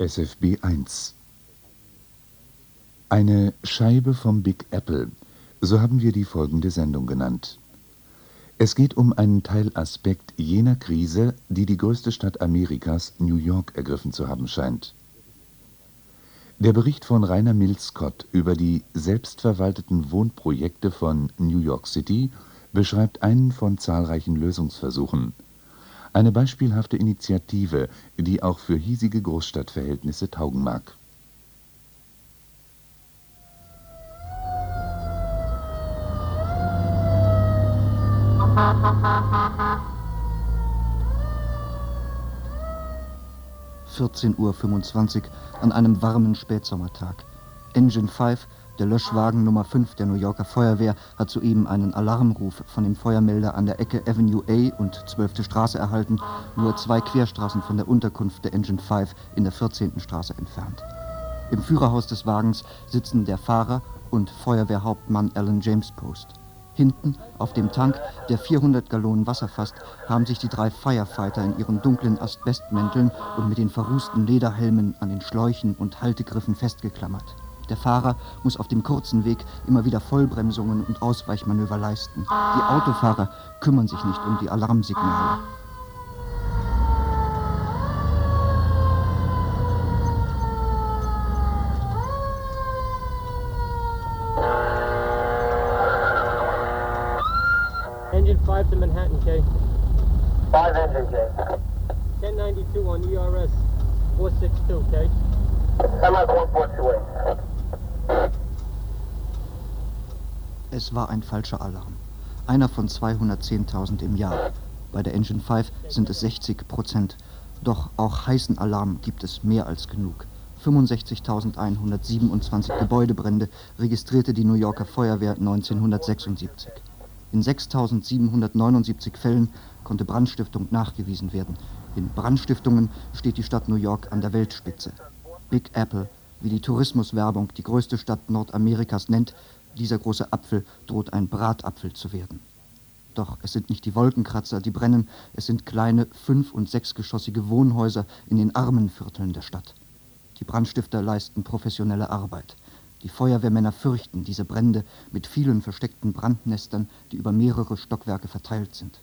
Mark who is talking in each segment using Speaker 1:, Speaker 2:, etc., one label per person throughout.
Speaker 1: SFB 1 Eine Scheibe vom Big Apple, so haben wir die folgende Sendung genannt. Es geht um einen Teilaspekt jener Krise, die die größte Stadt Amerikas, New York, ergriffen zu haben scheint. Der Bericht von Rainer Mills Scott über die selbstverwalteten Wohnprojekte von New York City beschreibt einen von zahlreichen Lösungsversuchen. Eine beispielhafte Initiative, die auch für hiesige Großstadtverhältnisse taugen mag.
Speaker 2: Uhr an einem warmen Spätsommertag. Engine 5 der Löschwagen Nummer 5 der New Yorker Feuerwehr hat soeben einen Alarmruf von dem Feuermelder an der Ecke Avenue A und 12. Straße erhalten, nur zwei Querstraßen von der Unterkunft der Engine 5 in der 14. Straße entfernt. Im Führerhaus des Wagens sitzen der Fahrer und Feuerwehrhauptmann Alan James Post. Hinten, auf dem Tank, der 400 Gallonen Wasser fasst, haben sich die drei Firefighter in ihren dunklen Asbestmänteln und mit den verrußten Lederhelmen an den Schläuchen und Haltegriffen festgeklammert. Der Fahrer muss auf dem kurzen Weg immer wieder Vollbremsungen und Ausweichmanöver leisten. Die Autofahrer kümmern sich nicht um die Alarmsignale.
Speaker 3: Engine 5 to Manhattan, K.
Speaker 4: 5 engine, K.
Speaker 3: 1092 on ERS 462, K.
Speaker 4: MS 1428.
Speaker 2: Es war ein falscher Alarm. Einer von 210.000 im Jahr. Bei der Engine 5 sind es 60 Prozent. Doch auch heißen Alarm gibt es mehr als genug. 65.127 Gebäudebrände registrierte die New Yorker Feuerwehr 1976. In 6.779 Fällen konnte Brandstiftung nachgewiesen werden. In Brandstiftungen steht die Stadt New York an der Weltspitze. Big Apple, wie die Tourismuswerbung die größte Stadt Nordamerikas nennt, dieser große Apfel droht ein Bratapfel zu werden. Doch es sind nicht die Wolkenkratzer, die brennen, es sind kleine fünf- und sechsgeschossige Wohnhäuser in den armen Vierteln der Stadt. Die Brandstifter leisten professionelle Arbeit. Die Feuerwehrmänner fürchten diese Brände mit vielen versteckten Brandnestern, die über mehrere Stockwerke verteilt sind.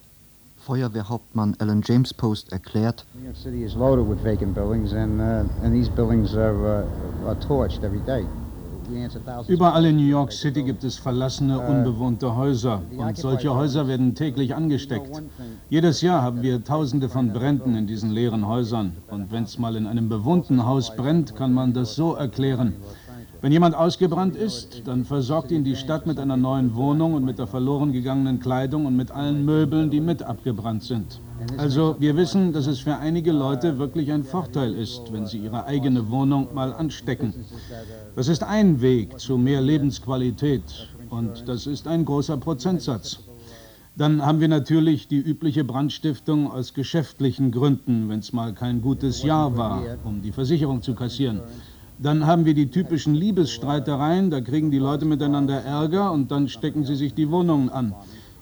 Speaker 2: Feuerwehrhauptmann Alan James Post erklärt,
Speaker 5: New York City is loaded with vacant buildings, and, uh, and these buildings are, uh, are torched every day.
Speaker 6: Überall in New York City gibt es verlassene, unbewohnte Häuser. Und solche Häuser werden täglich angesteckt. Jedes Jahr haben wir Tausende von Bränden in diesen leeren Häusern. Und wenn es mal in einem bewohnten Haus brennt, kann man das so erklären. Wenn jemand ausgebrannt ist, dann versorgt ihn die Stadt mit einer neuen Wohnung und mit der verloren gegangenen Kleidung und mit allen Möbeln, die mit abgebrannt sind. Also wir wissen, dass es für einige Leute wirklich ein Vorteil ist, wenn sie ihre eigene Wohnung mal anstecken. Das ist ein Weg zu mehr Lebensqualität und das ist ein großer Prozentsatz. Dann haben wir natürlich die übliche Brandstiftung aus geschäftlichen Gründen, wenn es mal kein gutes Jahr war, um die Versicherung zu kassieren. Dann haben wir die typischen Liebesstreitereien, da kriegen die Leute miteinander Ärger und dann stecken sie sich die Wohnungen an.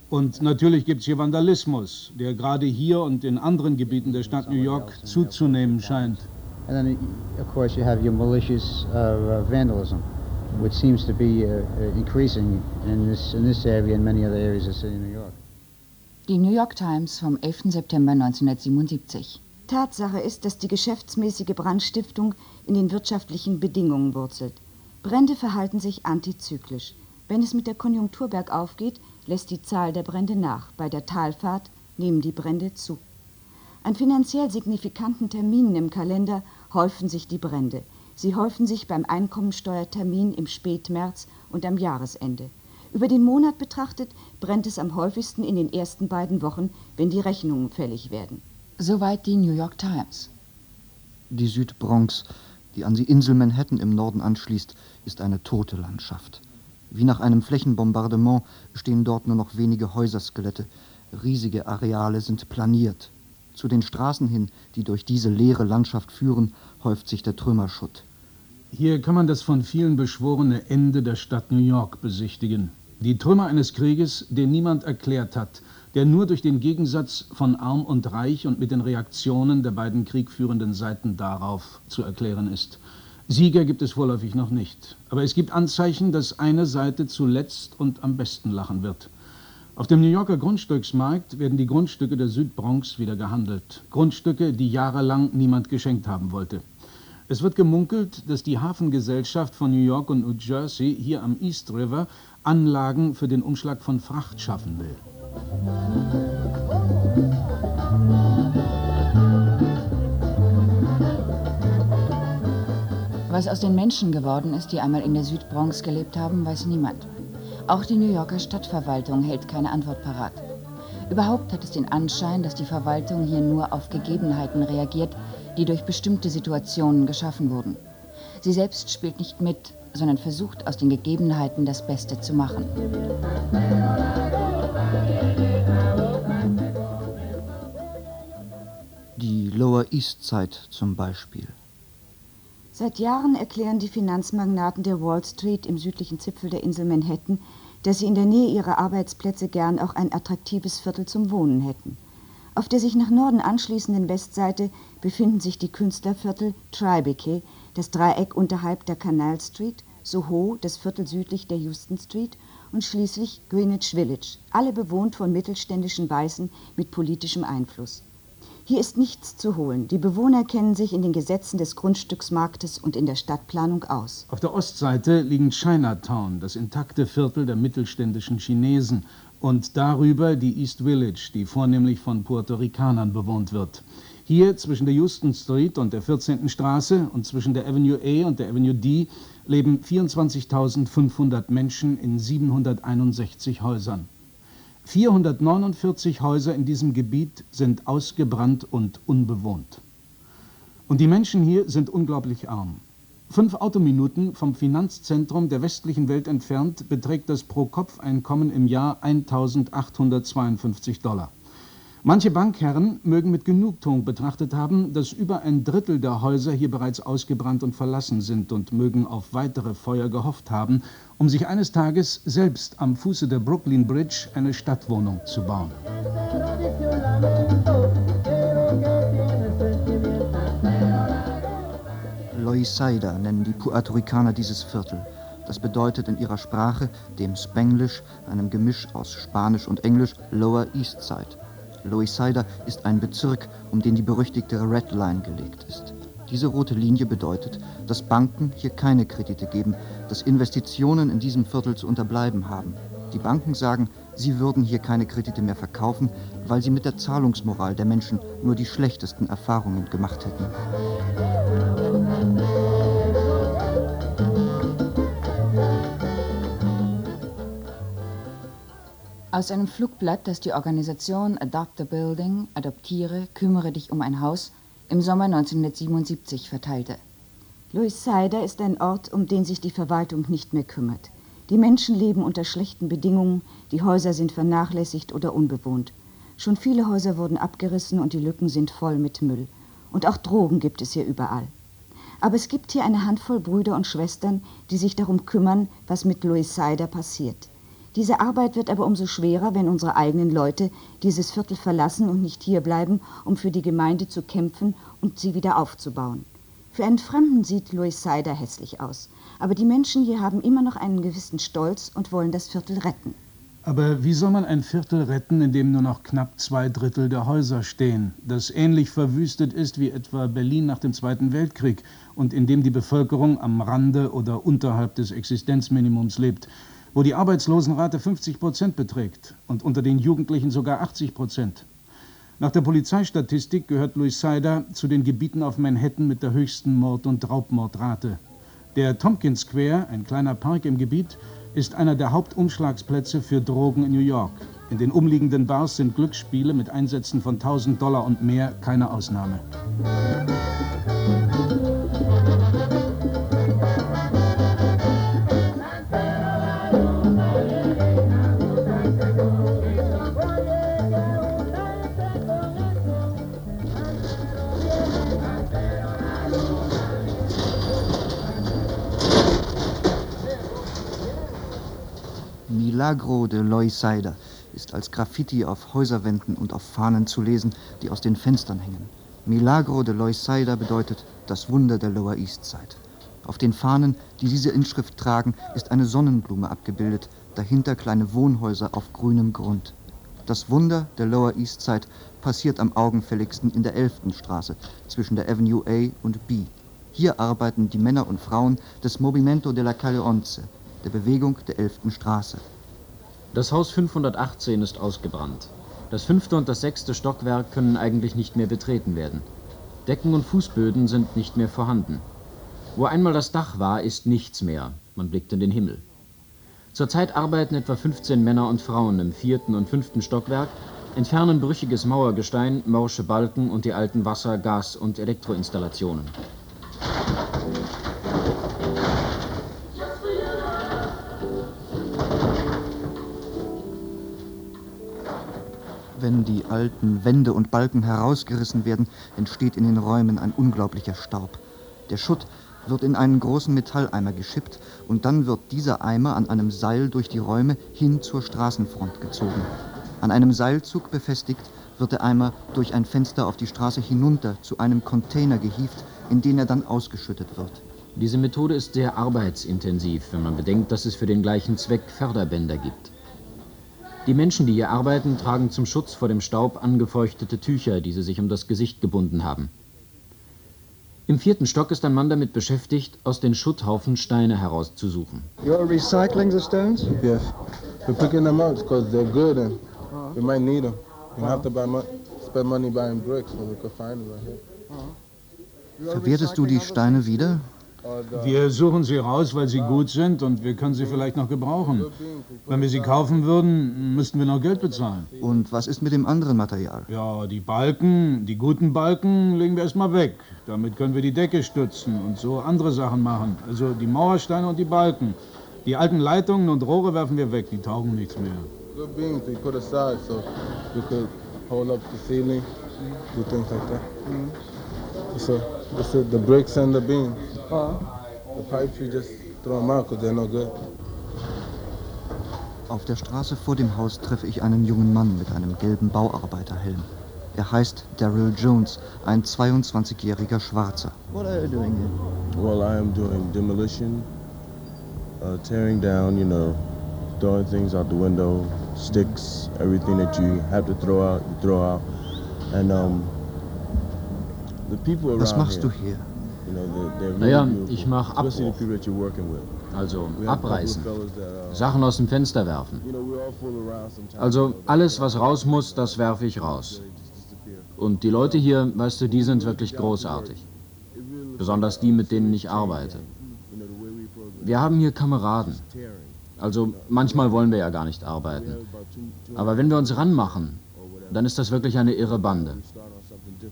Speaker 6: Und natürlich gibt es hier Vandalismus, der gerade hier und in anderen Gebieten der Stadt New York zuzunehmen scheint.
Speaker 5: And then, of course, you have your malicious uh, uh, vandalism, which seems to be uh, uh, increasing in this, in this area and many other areas of the city of New York.
Speaker 7: Die New York Times vom 11. September 1977.
Speaker 8: Tatsache ist, dass die geschäftsmäßige Brandstiftung in den wirtschaftlichen Bedingungen wurzelt. Brände verhalten sich antizyklisch. Wenn es mit der Konjunktur bergauf geht, lässt die Zahl der Brände nach. Bei der Talfahrt nehmen die Brände zu. An finanziell signifikanten Terminen im Kalender häufen sich die Brände. Sie häufen sich beim Einkommensteuertermin im Spätmärz und am Jahresende. Über den Monat betrachtet brennt es am häufigsten in den ersten beiden Wochen, wenn die Rechnungen fällig werden.
Speaker 7: Soweit die New York Times.
Speaker 2: die Südbronx, die an die Insel Manhattan im Norden anschließt, ist eine tote Landschaft. Wie nach einem Flächenbombardement stehen dort nur noch wenige Häuserskelette. Riesige Areale sind planiert. Zu den Straßen hin, die durch diese leere Landschaft führen, häuft sich der Trümmerschutt.
Speaker 6: Hier kann man das von vielen beschworene Ende der Stadt New York besichtigen. Die Trümmer eines Krieges, den niemand erklärt hat, der nur durch den Gegensatz von arm und reich und mit den Reaktionen der beiden kriegführenden Seiten darauf zu erklären ist. Sieger gibt es vorläufig noch nicht, aber es gibt Anzeichen, dass eine Seite zuletzt und am besten lachen wird. Auf dem New Yorker Grundstücksmarkt werden die Grundstücke der Südbronx wieder gehandelt. Grundstücke, die jahrelang niemand geschenkt haben wollte. Es wird gemunkelt, dass die Hafengesellschaft von New York und New Jersey hier am East River Anlagen für den Umschlag von Fracht schaffen will.
Speaker 7: Was aus den Menschen geworden ist, die einmal in der Südbronx gelebt haben, weiß niemand. Auch die New Yorker Stadtverwaltung hält keine Antwort parat. Überhaupt hat es den Anschein, dass die Verwaltung hier nur auf Gegebenheiten reagiert, die durch bestimmte Situationen geschaffen wurden. Sie selbst spielt nicht mit, sondern versucht aus den Gegebenheiten das Beste zu machen.
Speaker 2: Lower East Side zum Beispiel.
Speaker 8: Seit Jahren erklären die Finanzmagnaten der Wall Street im südlichen Zipfel der Insel Manhattan, dass sie in der Nähe ihrer Arbeitsplätze gern auch ein attraktives Viertel zum Wohnen hätten. Auf der sich nach Norden anschließenden Westseite befinden sich die Künstlerviertel Tribeca, das Dreieck unterhalb der Canal Street, Soho, das Viertel südlich der Houston Street und schließlich Greenwich Village, alle bewohnt von mittelständischen Weißen mit politischem Einfluss. Hier ist nichts zu holen. Die Bewohner kennen sich in den Gesetzen des Grundstücksmarktes und in der Stadtplanung aus.
Speaker 6: Auf der Ostseite liegen Chinatown, das intakte Viertel der mittelständischen Chinesen, und darüber die East Village, die vornehmlich von Puerto Ricanern bewohnt wird. Hier zwischen der Houston Street und der 14. Straße und zwischen der Avenue A und der Avenue D leben 24.500 Menschen in 761 Häusern. 449 Häuser in diesem Gebiet sind ausgebrannt und unbewohnt. Und die Menschen hier sind unglaublich arm. Fünf Autominuten vom Finanzzentrum der westlichen Welt entfernt beträgt das Pro-Kopf-Einkommen im Jahr 1852 Dollar. Manche Bankherren mögen mit Genugtuung betrachtet haben, dass über ein Drittel der Häuser hier bereits ausgebrannt und verlassen sind und mögen auf weitere Feuer gehofft haben, um sich eines Tages selbst am Fuße der Brooklyn Bridge eine Stadtwohnung zu bauen.
Speaker 2: Loisaida nennen die Puerto Ricaner dieses Viertel. Das bedeutet in ihrer Sprache, dem Spanglish, einem Gemisch aus Spanisch und Englisch, Lower East Side. Loisaida ist ein Bezirk, um den die berüchtigte Red Line gelegt ist. Diese rote Linie bedeutet, dass Banken hier keine Kredite geben, dass Investitionen in diesem Viertel zu unterbleiben haben. Die Banken sagen, sie würden hier keine Kredite mehr verkaufen, weil sie mit der Zahlungsmoral der Menschen nur die schlechtesten Erfahrungen gemacht hätten.
Speaker 7: Aus einem Flugblatt, das die Organisation Adopt a Building, Adoptiere, kümmere dich um ein Haus, im Sommer 1977 verteilte.
Speaker 8: Louis Sider ist ein Ort, um den sich die Verwaltung nicht mehr kümmert. Die Menschen leben unter schlechten Bedingungen, die Häuser sind vernachlässigt oder unbewohnt. Schon viele Häuser wurden abgerissen und die Lücken sind voll mit Müll. Und auch Drogen gibt es hier überall. Aber es gibt hier eine Handvoll Brüder und Schwestern, die sich darum kümmern, was mit Louis Sider passiert. Diese Arbeit wird aber umso schwerer, wenn unsere eigenen Leute dieses Viertel verlassen und nicht hierbleiben, um für die Gemeinde zu kämpfen und sie wieder aufzubauen. Für einen Fremden sieht Louis Sider hässlich aus, aber die Menschen hier haben immer noch einen gewissen Stolz und wollen das Viertel retten.
Speaker 6: Aber wie soll man ein Viertel retten, in dem nur noch knapp zwei Drittel der Häuser stehen, das ähnlich verwüstet ist wie etwa Berlin nach dem Zweiten Weltkrieg und in dem die Bevölkerung am Rande oder unterhalb des Existenzminimums lebt? Wo die Arbeitslosenrate 50 Prozent beträgt und unter den Jugendlichen sogar 80 Prozent. Nach der Polizeistatistik gehört Louis Sider zu den Gebieten auf Manhattan mit der höchsten Mord- und Raubmordrate. Der Tompkins Square, ein kleiner Park im Gebiet, ist einer der Hauptumschlagsplätze für Drogen in New York. In den umliegenden Bars sind Glücksspiele mit Einsätzen von 1000 Dollar und mehr keine Ausnahme.
Speaker 2: Milagro de Loisaida ist als Graffiti auf Häuserwänden und auf Fahnen zu lesen, die aus den Fenstern hängen. Milagro de Loisaida bedeutet das Wunder der Lower East Side. Auf den Fahnen, die diese Inschrift tragen, ist eine Sonnenblume abgebildet, dahinter kleine Wohnhäuser auf grünem Grund. Das Wunder der Lower East Side passiert am augenfälligsten in der 11. Straße zwischen der Avenue A und B. Hier arbeiten die Männer und Frauen des Movimento della Calle Onze, der Bewegung der 11. Straße.
Speaker 9: Das Haus 518 ist ausgebrannt. Das fünfte und das sechste Stockwerk können eigentlich nicht mehr betreten werden. Decken und Fußböden sind nicht mehr vorhanden. Wo einmal das Dach war, ist nichts mehr. Man blickt in den Himmel. Zurzeit arbeiten etwa 15 Männer und Frauen im vierten und fünften Stockwerk, entfernen brüchiges Mauergestein, morsche Balken und die alten Wasser-, Gas- und Elektroinstallationen.
Speaker 2: Wenn die alten Wände und Balken herausgerissen werden, entsteht in den Räumen ein unglaublicher Staub. Der Schutt wird in einen großen Metalleimer geschippt und dann wird dieser Eimer an einem Seil durch die Räume hin zur Straßenfront gezogen. An einem Seilzug befestigt wird der Eimer durch ein Fenster auf die Straße hinunter zu einem Container gehievt, in den er dann ausgeschüttet wird.
Speaker 9: Diese Methode ist sehr arbeitsintensiv, wenn man bedenkt, dass es für den gleichen Zweck Förderbänder gibt. Die Menschen, die hier arbeiten, tragen zum Schutz vor dem Staub angefeuchtete Tücher, die sie sich um das Gesicht gebunden haben. Im vierten Stock ist ein Mann damit beschäftigt, aus den Schutthaufen Steine herauszusuchen.
Speaker 10: You're recycling the stones?
Speaker 11: Yes. We're picking them up because they're good and we might need them. We have to buy mo spend money buying bricks when we could find them right here.
Speaker 2: Verwertest du die Steine wieder?
Speaker 6: Wir suchen sie raus, weil sie gut sind und wir können sie vielleicht noch gebrauchen. Wenn wir sie kaufen würden, müssten wir noch Geld bezahlen.
Speaker 2: Und was ist mit dem anderen Material?
Speaker 6: Ja, die Balken, die guten Balken legen wir erstmal weg. Damit können wir die Decke stützen und so andere Sachen machen. Also die Mauersteine und die Balken. Die alten Leitungen und Rohre werfen wir weg, die taugen nichts mehr.
Speaker 11: Good beams we put aside so we could hold up the ceiling, do things like that. So, this is the bricks and the beams. The pipes we just throw them out because they're no good.
Speaker 2: Auf der Straße vor dem Haus treffe ich einen jungen Mann mit einem gelben Bauarbeiterhelm. Er heißt Daryl Jones, ein 22-jähriger Schwarzer.
Speaker 10: What are you doing here?
Speaker 11: Well, I am doing demolition, uh, tearing down, you know, throwing things out the window, sticks, everything that you have to throw out, you throw out. And um, the people around
Speaker 2: Was machst
Speaker 11: here,
Speaker 2: du hier?
Speaker 9: Naja, ich mach
Speaker 11: especially the
Speaker 9: Abbruch. Also abreißen,
Speaker 11: uh,
Speaker 9: Sachen aus dem Fenster werfen. Also alles, was raus muss, das werfe ich raus. Und die Leute hier, weißt du, die sind wirklich großartig. Besonders die, mit denen ich arbeite. Wir haben hier Kameraden. Also manchmal wollen wir ja gar nicht arbeiten. Aber wenn wir uns ranmachen, dann ist das wirklich eine irre Bande.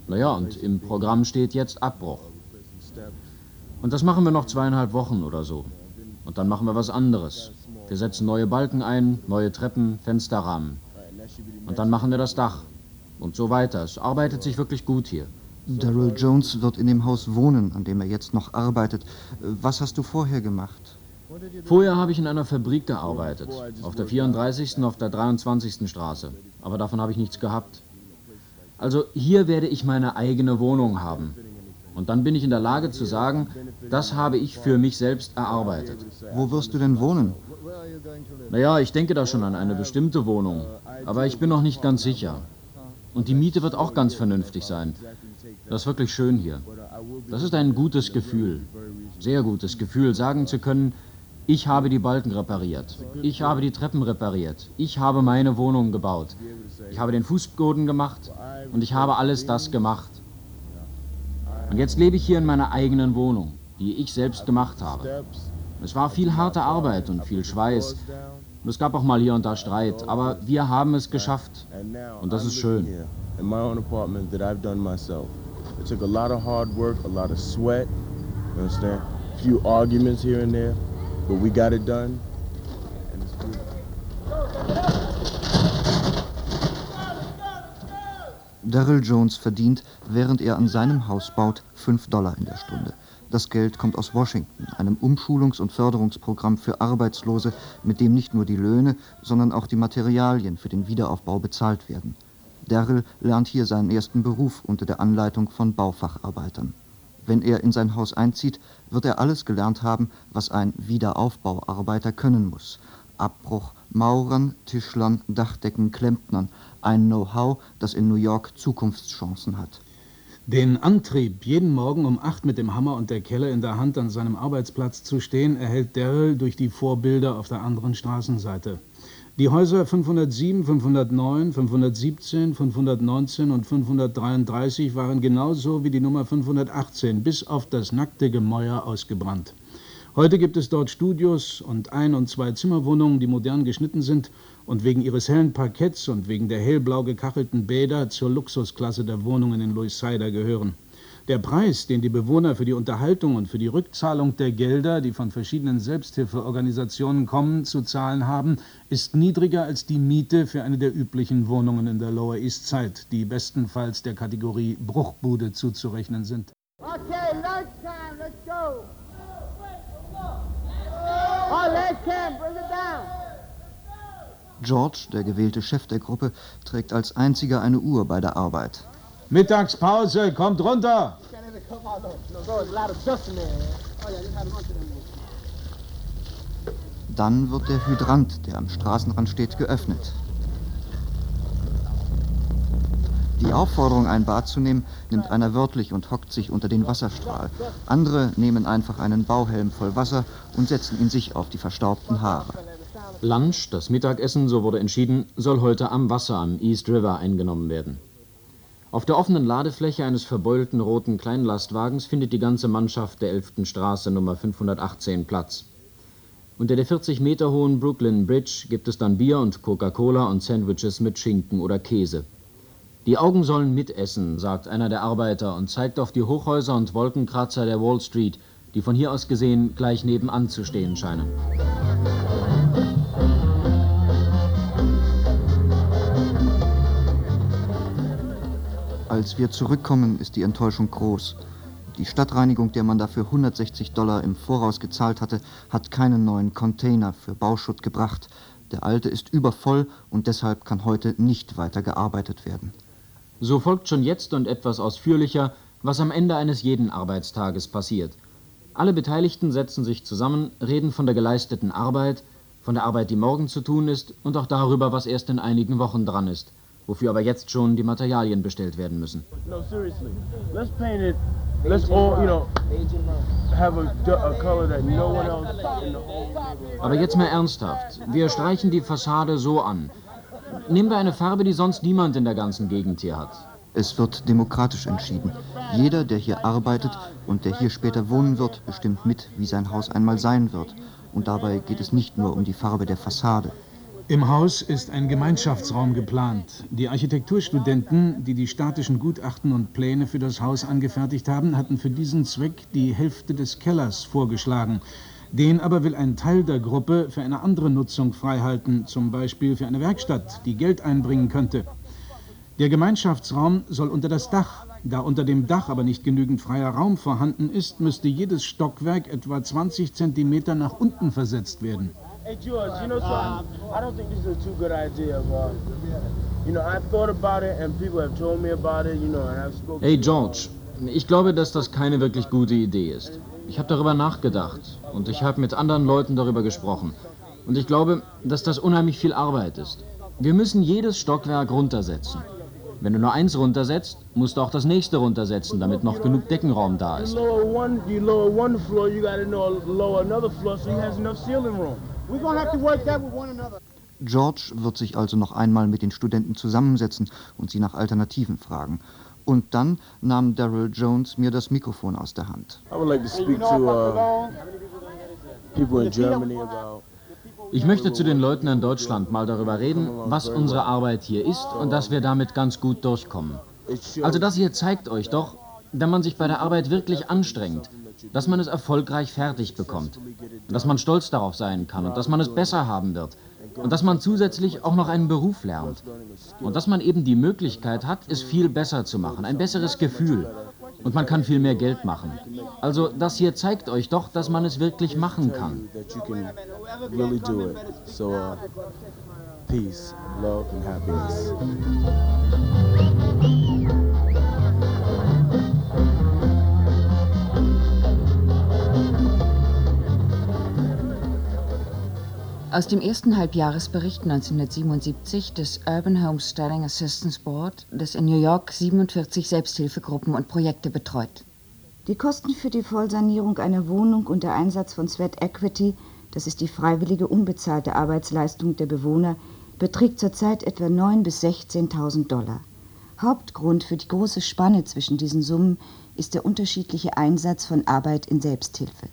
Speaker 9: Naja, und im Programm steht jetzt Abbruch. Und das machen wir noch zweieinhalb Wochen oder so. Und dann machen wir was anderes. Wir setzen neue Balken ein, neue Treppen, Fensterrahmen. Und dann machen wir das Dach. Und so weiter. Es arbeitet sich wirklich gut hier.
Speaker 2: Daryl Jones wird in dem Haus wohnen, an dem er jetzt noch arbeitet. Was hast du vorher gemacht?
Speaker 9: Vorher habe ich in einer Fabrik gearbeitet. Auf der 34. und auf der 23. Straße. Aber davon habe ich nichts gehabt. Also hier werde ich meine eigene Wohnung haben. Und dann bin ich in der Lage zu sagen, das habe ich für mich selbst erarbeitet.
Speaker 2: Wo wirst du denn wohnen?
Speaker 9: Naja, ich denke da schon an eine bestimmte Wohnung. Aber ich bin noch nicht ganz sicher. Und die Miete wird auch ganz vernünftig sein. Das ist wirklich schön hier. Das ist ein gutes Gefühl. Sehr gutes Gefühl, sagen zu können, ich habe die Balken repariert. Ich habe die Treppen repariert. Ich habe meine Wohnung gebaut. Ich habe den Fußboden gemacht und ich habe alles das gemacht. Und jetzt lebe ich hier in meiner eigenen Wohnung, die ich selbst gemacht habe. Es war viel harte Arbeit und viel Schweiß. Und es gab auch mal hier und da Streit, aber wir haben es geschafft. Und das ist schön.
Speaker 11: in my own apartment that I've done myself. It took a lot of hard work, a lot of sweat, you understand? A few arguments here and there, but we got it done. And it's beautiful.
Speaker 2: Daryl Jones verdient, während er an seinem Haus baut, 5 Dollar in der Stunde. Das Geld kommt aus Washington, einem Umschulungs- und Förderungsprogramm für Arbeitslose, mit dem nicht nur die Löhne, sondern auch die Materialien für den Wiederaufbau bezahlt werden. Darrell lernt hier seinen ersten Beruf unter der Anleitung von Baufacharbeitern. Wenn er in sein Haus einzieht, wird er alles gelernt haben, was ein Wiederaufbauarbeiter können muss. Abbruch, Maurern, Tischlern, Dachdecken, Klempnern. Ein Know-how, das in New York Zukunftschancen hat.
Speaker 6: Den Antrieb, jeden Morgen um acht mit dem Hammer und der Kelle in der Hand an seinem Arbeitsplatz zu stehen, erhält Darrell durch die Vorbilder auf der anderen Straßenseite. Die Häuser 507, 509, 517, 519 und 533 waren genauso wie die Nummer 518 bis auf das nackte Gemäuer ausgebrannt. Heute gibt es dort Studios und Ein- und Zwei-Zimmerwohnungen, die modern geschnitten sind und wegen ihres hellen Parketts und wegen der hellblau gekachelten Bäder zur Luxusklasse der Wohnungen in Louisiana gehören. Der Preis, den die Bewohner für die Unterhaltung und für die Rückzahlung der Gelder, die von verschiedenen Selbsthilfeorganisationen kommen, zu zahlen haben, ist niedriger als die Miete für eine der üblichen Wohnungen in der Lower East Side, die bestenfalls der Kategorie Bruchbude zuzurechnen sind.
Speaker 12: Okay, lunchtime, let's go. Oh, last time, bring it down.
Speaker 2: George, der gewählte Chef der Gruppe, trägt als einziger eine Uhr bei der Arbeit.
Speaker 6: Mittagspause, kommt runter!
Speaker 2: Dann wird der Hydrant, der am Straßenrand steht, geöffnet. Die Aufforderung, ein Bad zu nehmen, nimmt einer wörtlich und hockt sich unter den Wasserstrahl. Andere nehmen einfach einen Bauhelm voll Wasser und setzen ihn sich auf die verstaubten Haare.
Speaker 9: Lunch, das Mittagessen, so wurde entschieden, soll heute am Wasser am East River eingenommen werden. Auf der offenen Ladefläche eines verbeulten roten Kleinlastwagens findet die ganze Mannschaft der 11. Straße Nummer 518 Platz. Unter der 40 Meter hohen Brooklyn Bridge gibt es dann Bier und Coca-Cola und Sandwiches mit Schinken oder Käse. Die Augen sollen mitessen, sagt einer der Arbeiter und zeigt auf die Hochhäuser und Wolkenkratzer der Wall Street, die von hier aus gesehen gleich nebenan zu stehen scheinen.
Speaker 2: Als wir zurückkommen, ist die Enttäuschung groß. Die Stadtreinigung, der man dafür 160 Dollar im Voraus gezahlt hatte, hat keinen neuen Container für Bauschutt gebracht. Der alte ist übervoll und deshalb kann heute nicht weiter gearbeitet werden.
Speaker 9: So folgt schon jetzt und etwas ausführlicher, was am Ende eines jeden Arbeitstages passiert. Alle Beteiligten setzen sich zusammen, reden von der geleisteten Arbeit, von der Arbeit, die morgen zu tun ist und auch darüber, was erst in einigen Wochen dran ist wofür aber jetzt schon die Materialien bestellt werden müssen.
Speaker 11: No, seriously. Let's paint it. Let's all, you know, have a, a color that no one else in the whole
Speaker 9: Aber jetzt mal ernsthaft. Wir streichen die Fassade so an. Nehmen wir eine Farbe, die sonst niemand in der ganzen Gegend hier hat.
Speaker 2: Es wird demokratisch entschieden. Jeder, der hier arbeitet und der hier später wohnen wird, bestimmt mit, wie sein Haus einmal sein wird. Und dabei geht es nicht nur um die Farbe der Fassade.
Speaker 6: Im Haus ist ein Gemeinschaftsraum geplant. Die Architekturstudenten, die die statischen Gutachten und Pläne für das Haus angefertigt haben, hatten für diesen Zweck die Hälfte des Kellers vorgeschlagen. Den aber will ein Teil der Gruppe für eine andere Nutzung freihalten, zum Beispiel für eine Werkstatt, die Geld einbringen könnte. Der Gemeinschaftsraum soll unter das Dach. Da unter dem Dach aber nicht genügend freier Raum vorhanden ist, müsste jedes Stockwerk etwa 20 Zentimeter nach unten versetzt werden.
Speaker 11: Hey George, you know something? I don't think this is a too good idea, but you know, I've thought about it and people have told me about it, you know, and I've spoken.
Speaker 9: Hey George, ich glaube, dass das keine wirklich gute Idee ist. Ich habe darüber nachgedacht und ich habe mit anderen Leuten darüber gesprochen. Und ich glaube, dass das unheimlich viel Arbeit ist. Wir müssen jedes Stockwerk runtersetzen. Wenn du nur eins runtersetzt, musst du auch das nächste runtersetzen, damit noch genug Deckenraum da ist.
Speaker 2: George wird sich also noch einmal mit den Studenten zusammensetzen und sie nach Alternativen fragen. Und dann nahm Daryl Jones mir das Mikrofon aus der Hand.
Speaker 11: I would like to speak to uh, people in Germany about
Speaker 9: Ich möchte zu den Leuten in Deutschland mal darüber reden, was unsere Arbeit hier ist und dass wir damit ganz gut durchkommen. Also das hier zeigt euch doch, wenn man sich bei der Arbeit wirklich anstrengt, dass man es erfolgreich fertig bekommt, dass man stolz darauf sein kann und dass man es besser haben wird und dass man zusätzlich auch noch einen Beruf lernt und dass man eben die Möglichkeit hat, es viel besser zu machen, ein besseres Gefühl. Und man kann viel mehr Geld machen. Also das hier zeigt euch doch, dass man es wirklich machen kann.
Speaker 11: Uh, peace, love, and happiness.
Speaker 7: Aus dem ersten Halbjahresbericht 1977 des Urban Homesteading Assistance Board, das in New York 47 Selbsthilfegruppen und Projekte betreut.
Speaker 8: Die Kosten für die Vollsanierung einer Wohnung und der Einsatz von Sweat Equity, das ist die freiwillige unbezahlte Arbeitsleistung der Bewohner, beträgt zurzeit etwa 9.000 bis 16.000 Dollar. Hauptgrund für die große Spanne zwischen diesen Summen ist der unterschiedliche Einsatz von Arbeit in Selbsthilfe.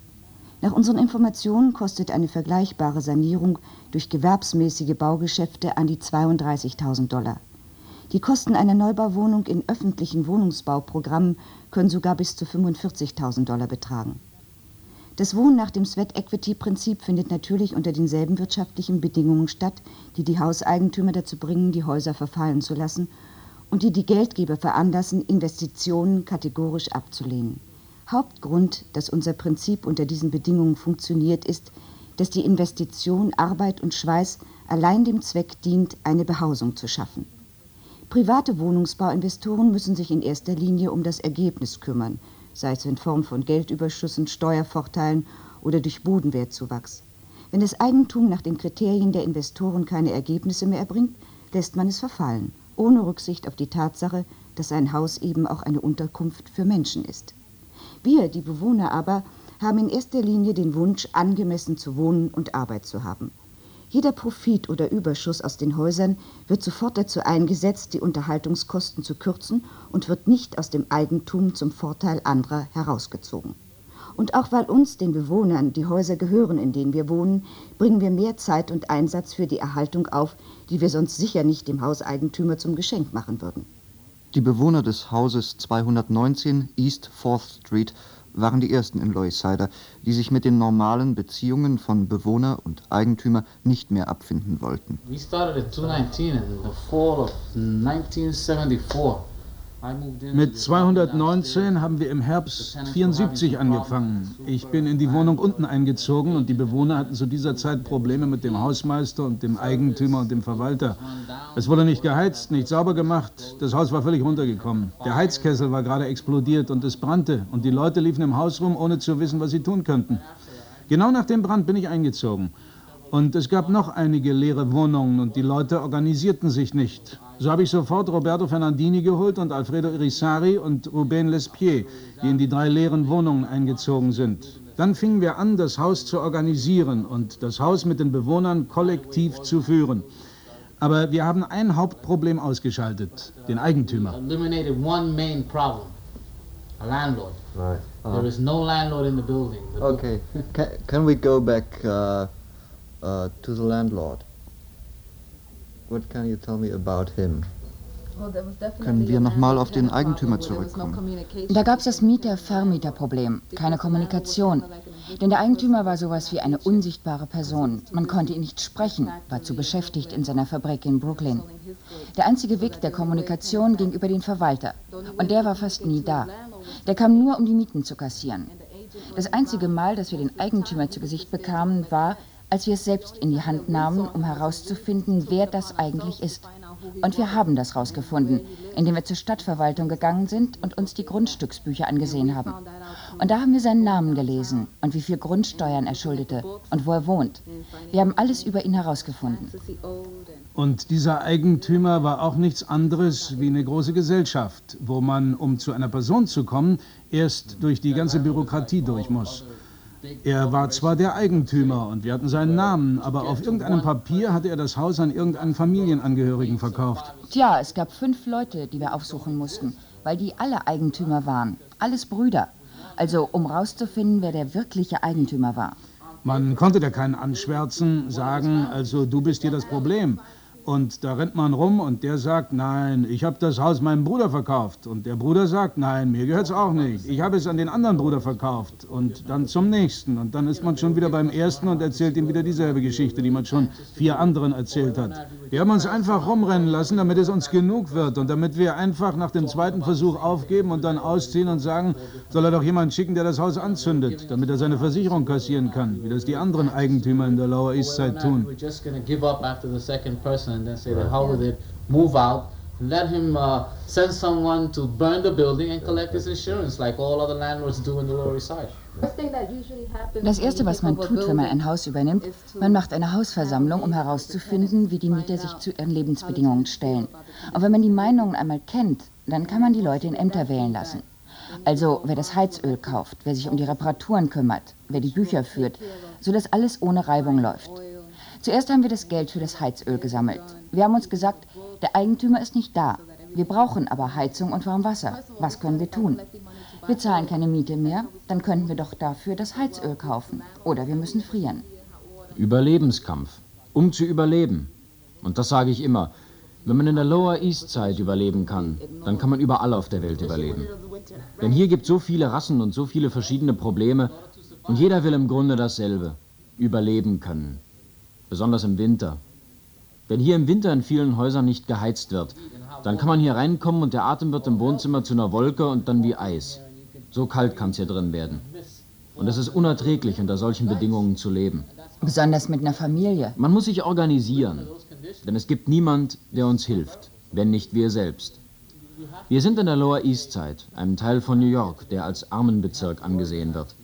Speaker 8: Nach unseren Informationen kostet eine vergleichbare Sanierung durch gewerbsmäßige Baugeschäfte an die 32.000 Dollar. Die Kosten einer Neubauwohnung in öffentlichen Wohnungsbauprogrammen können sogar bis zu 45.000 Dollar betragen. Das Wohnen nach dem Sweat Equity Prinzip findet natürlich unter denselben wirtschaftlichen Bedingungen statt, die die Hauseigentümer dazu bringen, die Häuser verfallen zu lassen und die die Geldgeber veranlassen, Investitionen kategorisch abzulehnen. Hauptgrund, dass unser Prinzip unter diesen Bedingungen funktioniert, ist, dass die Investition Arbeit und Schweiß allein dem Zweck dient, eine Behausung zu schaffen. Private Wohnungsbauinvestoren müssen sich in erster Linie um das Ergebnis kümmern, sei es in Form von Geldüberschüssen, Steuervorteilen oder durch Bodenwertzuwachs. Wenn das Eigentum nach den Kriterien der Investoren keine Ergebnisse mehr erbringt, lässt man es verfallen, ohne Rücksicht auf die Tatsache, dass ein Haus eben auch eine Unterkunft für Menschen ist. Wir, die Bewohner aber, haben in erster Linie den Wunsch, angemessen zu wohnen und Arbeit zu haben. Jeder Profit oder Überschuss aus den Häusern wird sofort dazu eingesetzt, die Unterhaltungskosten zu kürzen und wird nicht aus dem Eigentum zum Vorteil anderer herausgezogen. Und auch weil uns, den Bewohnern, die Häuser gehören, in denen wir wohnen, bringen wir mehr Zeit und Einsatz für die Erhaltung auf, die wir sonst sicher nicht dem Hauseigentümer zum Geschenk machen würden.
Speaker 2: Die Bewohner des Hauses 219 East 4th Street waren die ersten in Loysider, die sich mit den normalen Beziehungen von Bewohner und Eigentümer nicht mehr abfinden wollten.
Speaker 13: We started at 219 in the fall of 1974.
Speaker 6: Mit 219 haben wir im Herbst 74 angefangen. Ich bin in die Wohnung unten eingezogen und die Bewohner hatten zu dieser Zeit Probleme mit dem Hausmeister und dem Eigentümer und dem Verwalter. Es wurde nicht geheizt, nicht sauber gemacht, das Haus war völlig runtergekommen. Der Heizkessel war gerade explodiert und es brannte und die Leute liefen im Haus rum, ohne zu wissen, was sie tun könnten. Genau nach dem Brand bin ich eingezogen. Und es gab noch einige leere Wohnungen und die Leute organisierten sich nicht. So habe ich sofort Roberto Fernandini geholt und Alfredo Irisari und Ruben Lespier, die in die drei leeren Wohnungen eingezogen sind. Dann fingen wir an, das Haus zu organisieren und das Haus mit den Bewohnern kollektiv zu führen. Aber wir haben ein Hauptproblem ausgeschaltet, den Eigentümer.
Speaker 13: Eliminated one main problem. A landlord.
Speaker 10: Right.
Speaker 13: There is no landlord in the building. The
Speaker 10: Okay. Can, can we go back uh, uh, to the landlord? What can you tell me about him?
Speaker 2: Können wir nochmal auf den Eigentümer zurückkommen?
Speaker 7: Da gab es das Mieter-Vermieter-Problem, keine Kommunikation. Denn der Eigentümer war sowas wie eine unsichtbare Person. Man konnte ihn nicht sprechen, war zu beschäftigt in seiner Fabrik in Brooklyn. Der einzige Weg der Kommunikation ging über den Verwalter. Und der war fast nie da. Der kam nur, um die Mieten zu kassieren. Das einzige Mal, dass wir den Eigentümer zu Gesicht bekamen, war, als wir es selbst in die Hand nahmen, um herauszufinden, wer das eigentlich ist. Und wir haben das herausgefunden, indem wir zur Stadtverwaltung gegangen sind und uns die Grundstücksbücher angesehen haben. Und da haben wir seinen Namen gelesen und wie viel Grundsteuern er schuldete und wo er wohnt. Wir haben alles über ihn herausgefunden.
Speaker 6: Und dieser Eigentümer war auch nichts anderes wie eine große Gesellschaft, wo man, um zu einer Person zu kommen, erst durch die ganze Bürokratie durch muss. Er war zwar der Eigentümer und wir hatten seinen Namen, aber auf irgendeinem Papier hatte er das Haus an irgendeinen Familienangehörigen verkauft.
Speaker 7: Tja, es gab fünf Leute, die wir aufsuchen mussten, weil die alle Eigentümer waren. Alles Brüder. Also um rauszufinden, wer der wirkliche Eigentümer war.
Speaker 6: Man konnte da keinen anschwärzen, sagen, also du bist hier das Problem. Und da rennt man rum und der sagt, nein, ich habe das Haus meinem Bruder verkauft. Und der Bruder sagt, nein, mir gehört es auch nicht. Ich habe es an den anderen Bruder verkauft. Und dann zum nächsten. Und dann ist man schon wieder beim ersten und erzählt ihm wieder dieselbe Geschichte, die man schon vier anderen erzählt hat. Wir haben uns einfach rumrennen lassen, damit es uns genug wird und damit wir einfach nach dem zweiten Versuch aufgeben und dann ausziehen und sagen, soll er doch jemanden schicken, der das Haus anzündet, damit er seine Versicherung kassieren kann, wie das die anderen Eigentümer in der Lower East Side tun.
Speaker 13: Person and then say the hell with it, move out, let him uh, send someone to burn the building and collect his insurance like all other landlords do in the Lower East Side.
Speaker 7: Das Erste, was man tut, wenn man ein Haus übernimmt, man macht eine Hausversammlung, um herauszufinden, wie die Mieter sich zu ihren Lebensbedingungen stellen. Und wenn man die Meinungen einmal kennt, dann kann man die Leute in Ämter wählen lassen. Also wer das Heizöl kauft, wer sich um die Reparaturen kümmert, wer die Bücher führt, sodass alles ohne Reibung läuft. Zuerst haben wir das Geld für das Heizöl gesammelt. Wir haben uns gesagt, der Eigentümer ist nicht da. Wir brauchen aber Heizung und Warmwasser. Was können wir tun? Wir zahlen keine Miete mehr, dann könnten wir doch dafür das Heizöl kaufen. Oder wir müssen frieren.
Speaker 9: Überlebenskampf. Um zu überleben. Und das sage ich immer. Wenn man in der Lower East Side überleben kann, dann kann man überall auf der Welt überleben. Denn hier gibt so viele Rassen und so viele verschiedene Probleme und jeder will im Grunde dasselbe. Überleben können. Besonders im Winter. Wenn hier im Winter in vielen Häusern nicht geheizt wird, dann kann man hier reinkommen und der Atem wird im Wohnzimmer zu einer Wolke und dann wie Eis. So kalt kann es hier drin werden. Und es ist unerträglich, unter solchen Bedingungen zu leben.
Speaker 7: Besonders mit einer Familie.
Speaker 9: Man muss sich organisieren, denn es gibt niemand, der uns hilft, wenn nicht wir selbst. Wir sind in der Lower East Side, einem Teil von New York, der als Armenbezirk angesehen wird.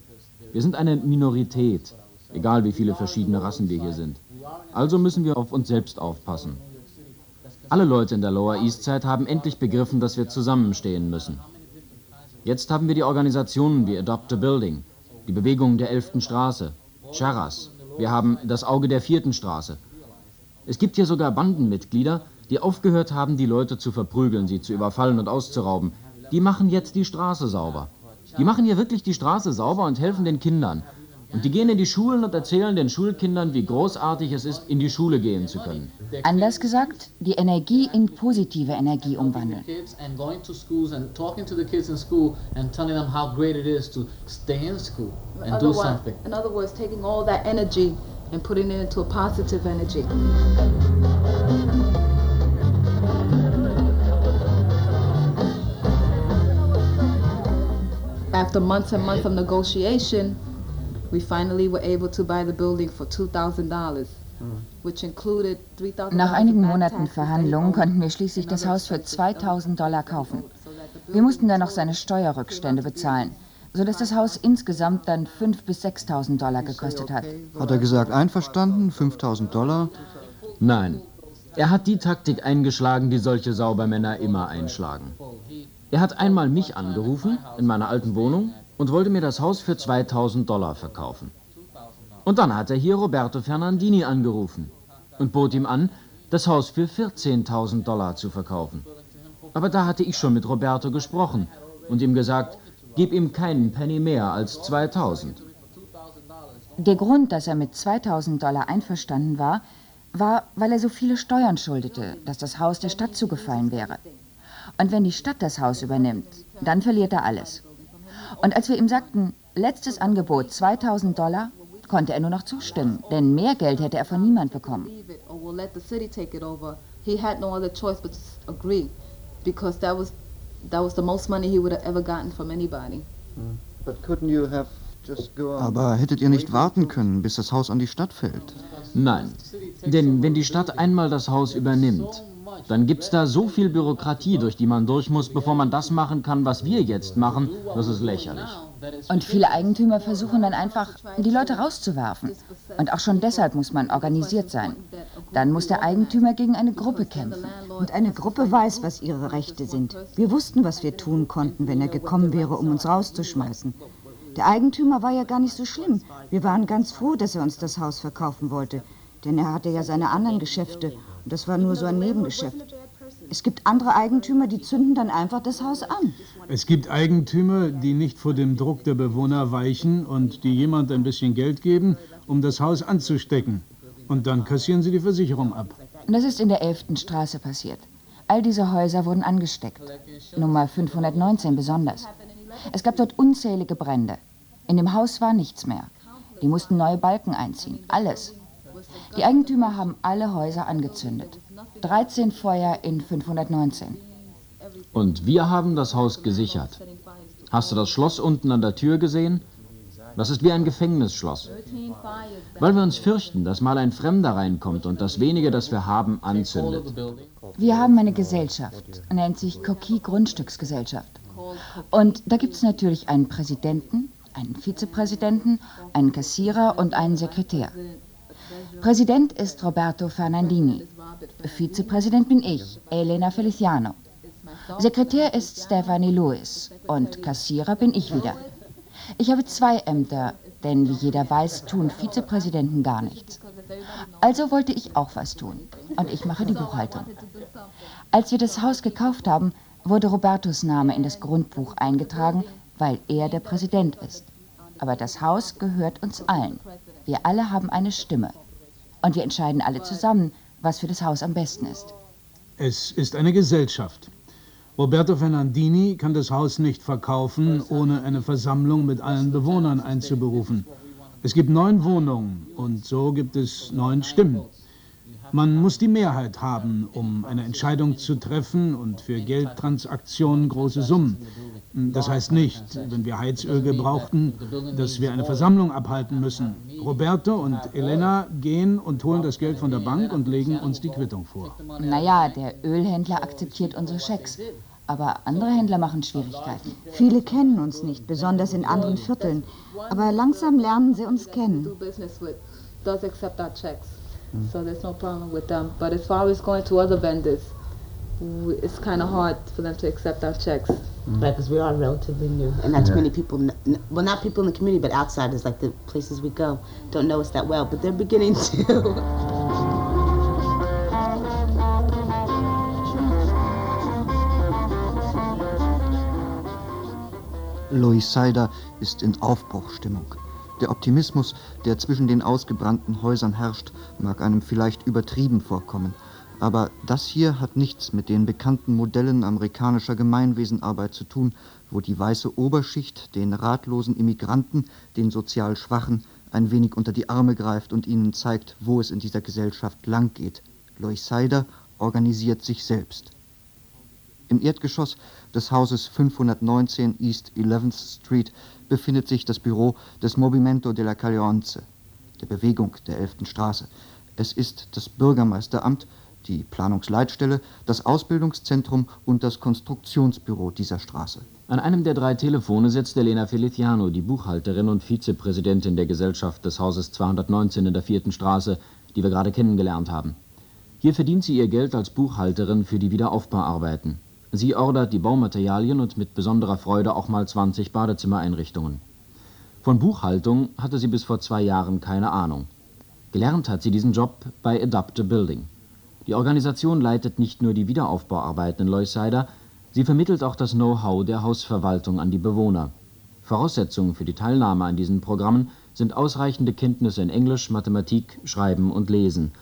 Speaker 9: Wir sind eine Minorität, egal wie viele verschiedene Rassen wir hier sind. Also müssen wir auf uns selbst aufpassen. Alle Leute in der Lower East Side haben endlich begriffen, dass wir zusammenstehen müssen. Jetzt haben wir die Organisationen wie Adopt a Building, die Bewegung der 11. Straße, Charas. Wir haben das Auge der 4. Straße. Es gibt hier sogar Bandenmitglieder, die aufgehört haben, die Leute zu verprügeln, sie zu überfallen und auszurauben. Die machen jetzt die Straße sauber. Die machen hier wirklich die Straße sauber und helfen den Kindern. Und die gehen in die Schulen und erzählen den Schulkindern, wie großartig es ist, in die Schule gehen zu können.
Speaker 7: Anders gesagt, die Energie in positive Energie umwandeln.
Speaker 13: And going to schools and talking to the kids in school and telling them how great it is to stay in school and do
Speaker 14: Otherwise-
Speaker 13: something.
Speaker 14: In other words, taking all that energy and putting it into a positive energy. After months and months of negotiation, we finally were able to buy the building for $2,000, which included $3,000
Speaker 7: Nach einigen Monaten Verhandlungen konnten wir schließlich das Haus für 2000 Dollar kaufen. Wir mussten dann noch seine Steuerrückstände bezahlen, sodass das Haus insgesamt dann 5.000 bis 6.000 Dollar gekostet hat.
Speaker 2: Hat er gesagt, einverstanden, 5000 Dollar?
Speaker 9: Nein, er hat die Taktik eingeschlagen, die solche Saubermänner immer einschlagen. Er hat einmal mich angerufen in meiner alten Wohnung und wollte mir das Haus für 2000 Dollar verkaufen. Und dann hat er hier Roberto Fernandini angerufen und bot ihm an, das Haus für 14.000 Dollar zu verkaufen. Aber da hatte ich schon mit Roberto gesprochen und ihm gesagt, gib ihm keinen Penny mehr als 2000.
Speaker 7: Der Grund, dass er mit 2000 Dollar einverstanden war, war, weil er so viele Steuern schuldete, dass das Haus der Stadt zugefallen wäre. Und wenn die Stadt das Haus übernimmt, dann verliert er alles. Und als wir ihm sagten, letztes Angebot 2000 Dollar, konnte er nur noch zustimmen, denn mehr Geld hätte er von niemand bekommen.
Speaker 14: He had no other choice but to agree because that was that was the most money he would have ever gotten from anybody.
Speaker 10: But couldn't you have just go on?
Speaker 2: Aber hättet ihr nicht warten können, bis das Haus an die Stadt fällt?
Speaker 9: Nein, denn wenn die Stadt einmal das Haus übernimmt, dann gibt's da so viel Bürokratie, durch die man durch muss, bevor man das machen kann, was wir jetzt machen. Das ist lächerlich.
Speaker 7: Und viele Eigentümer versuchen dann einfach, die Leute rauszuwerfen. Und auch schon deshalb muss man organisiert sein. Dann muss der Eigentümer gegen eine Gruppe kämpfen.
Speaker 8: Und eine Gruppe weiß, was ihre Rechte sind. Wir wussten, was wir tun konnten, wenn er gekommen wäre, um uns rauszuschmeißen. Der Eigentümer war ja gar nicht so schlimm. Wir waren ganz froh, dass er uns das Haus verkaufen wollte. Denn er hatte ja seine anderen Geschäfte. Und das war nur so ein Nebengeschäft. Es gibt andere Eigentümer, die zünden dann einfach das Haus an.
Speaker 6: Es gibt Eigentümer, die nicht vor dem Druck der Bewohner weichen und die jemand ein bisschen Geld geben, um das Haus anzustecken. Und dann kassieren sie die Versicherung ab.
Speaker 7: Das ist in der 11. Straße passiert. All diese Häuser wurden angesteckt. Nummer 519 besonders. Es gab dort unzählige Brände. In dem Haus war nichts mehr. Die mussten neue Balken einziehen. Alles. Die Eigentümer haben alle Häuser angezündet. 13 Feuer in 519.
Speaker 9: Und wir haben das Haus gesichert. Hast du das Schloss unten an der Tür gesehen? Das ist wie ein Gefängnisschloss. Weil wir uns fürchten, dass mal ein Fremder reinkommt und das wenige, das wir haben, anzündet.
Speaker 7: Wir haben eine Gesellschaft, nennt sich Coquille Grundstücksgesellschaft. Und da gibt es natürlich einen Präsidenten, einen Vizepräsidenten, einen Kassierer und einen Sekretär. Präsident ist Roberto Fernandini. Vizepräsident bin ich, Elena Feliciano. Sekretär ist Stephanie Lewis und Kassierer bin ich wieder. Ich habe zwei Ämter, denn wie jeder weiß, tun Vizepräsidenten gar nichts. Also wollte ich auch was tun und ich mache die Buchhaltung. Als wir das Haus gekauft haben, wurde Robertos Name in das Grundbuch eingetragen, weil er der Präsident ist. Aber das Haus gehört uns allen. Wir alle haben eine Stimme. Und wir entscheiden alle zusammen, was für das Haus am besten ist.
Speaker 6: Es ist eine Gesellschaft. Roberto Fernandini kann das Haus nicht verkaufen, ohne eine Versammlung mit allen Bewohnern einzuberufen. Es gibt neun Wohnungen und so gibt es neun Stimmen. Man muss die Mehrheit haben, um eine Entscheidung zu treffen und für Geldtransaktionen große Summen. Das heißt nicht, wenn wir Heizöl gebrauchten, dass wir eine Versammlung abhalten müssen. Roberto und Elena gehen und holen das Geld von der Bank und legen uns die Quittung vor.
Speaker 7: Naja, der Ölhändler akzeptiert unsere Schecks. Aber andere Händler machen Schwierigkeiten.
Speaker 8: Viele kennen uns nicht, besonders in anderen Vierteln. Aber langsam lernen sie uns kennen.
Speaker 14: does accept our checks. Mm. So there's no problem with them. But as far as going to other vendors, w- it's kind of hard for them to accept our checks. Mm.
Speaker 15: Right, because we are relatively new, and not too many people, kn- kn- well, not people in the community, but outsiders, like the places we go, don't know us that well, but they're beginning to.
Speaker 2: Loisaida ist in Aufbruchstimmung. Der Optimismus, der zwischen den ausgebrannten Häusern herrscht, mag einem vielleicht übertrieben vorkommen. Aber das hier hat nichts mit den bekannten Modellen amerikanischer Gemeinwesenarbeit zu tun, wo die weiße Oberschicht den ratlosen Immigranten, den sozial Schwachen, ein wenig unter die Arme greift und ihnen zeigt, wo es in dieser Gesellschaft lang geht. Loisaida organisiert sich selbst. Im Erdgeschoss des Hauses 519 East 11th Street befindet sich das Büro des Movimento della Caglionze, der Bewegung der 11. Straße. Es ist das Bürgermeisteramt, die Planungsleitstelle, das Ausbildungszentrum und das Konstruktionsbüro dieser Straße.
Speaker 9: An einem der drei Telefone sitzt Elena Feliciano, die Buchhalterin und Vizepräsidentin der Gesellschaft des Hauses 219 in der vierten Straße, die wir gerade kennengelernt haben. Hier verdient sie ihr Geld als Buchhalterin für die Wiederaufbauarbeiten. Sie ordert die Baumaterialien und mit besonderer Freude auch mal 20 Badezimmereinrichtungen. Von Buchhaltung hatte sie bis vor zwei Jahren keine Ahnung. Gelernt hat sie diesen Job bei Adapt a Building. Die Organisation leitet nicht nur die Wiederaufbauarbeiten in Loisaida, sie vermittelt auch das Know-how der Hausverwaltung an die Bewohner. Voraussetzungen für die Teilnahme an diesen Programmen sind ausreichende Kenntnisse in Englisch, Mathematik, Schreiben und Lesen.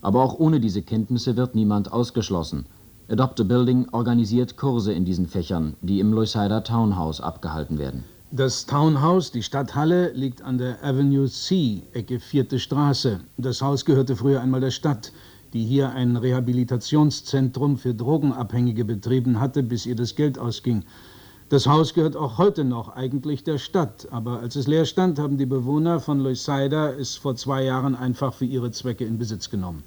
Speaker 9: Aber auch ohne diese Kenntnisse wird niemand ausgeschlossen. Adopt a Building organisiert Kurse in diesen Fächern, die im Loisaida Townhouse abgehalten werden.
Speaker 6: Das Townhouse, die Stadthalle, liegt an der Avenue C, Ecke vierte Straße. Das Haus gehörte früher einmal der Stadt, die hier ein Rehabilitationszentrum für Drogenabhängige betrieben hatte, bis ihr das Geld ausging. Das Haus gehört auch heute noch eigentlich der Stadt, aber als es leer stand, haben die Bewohner von Loisaida es vor zwei Jahren einfach für ihre Zwecke in Besitz genommen.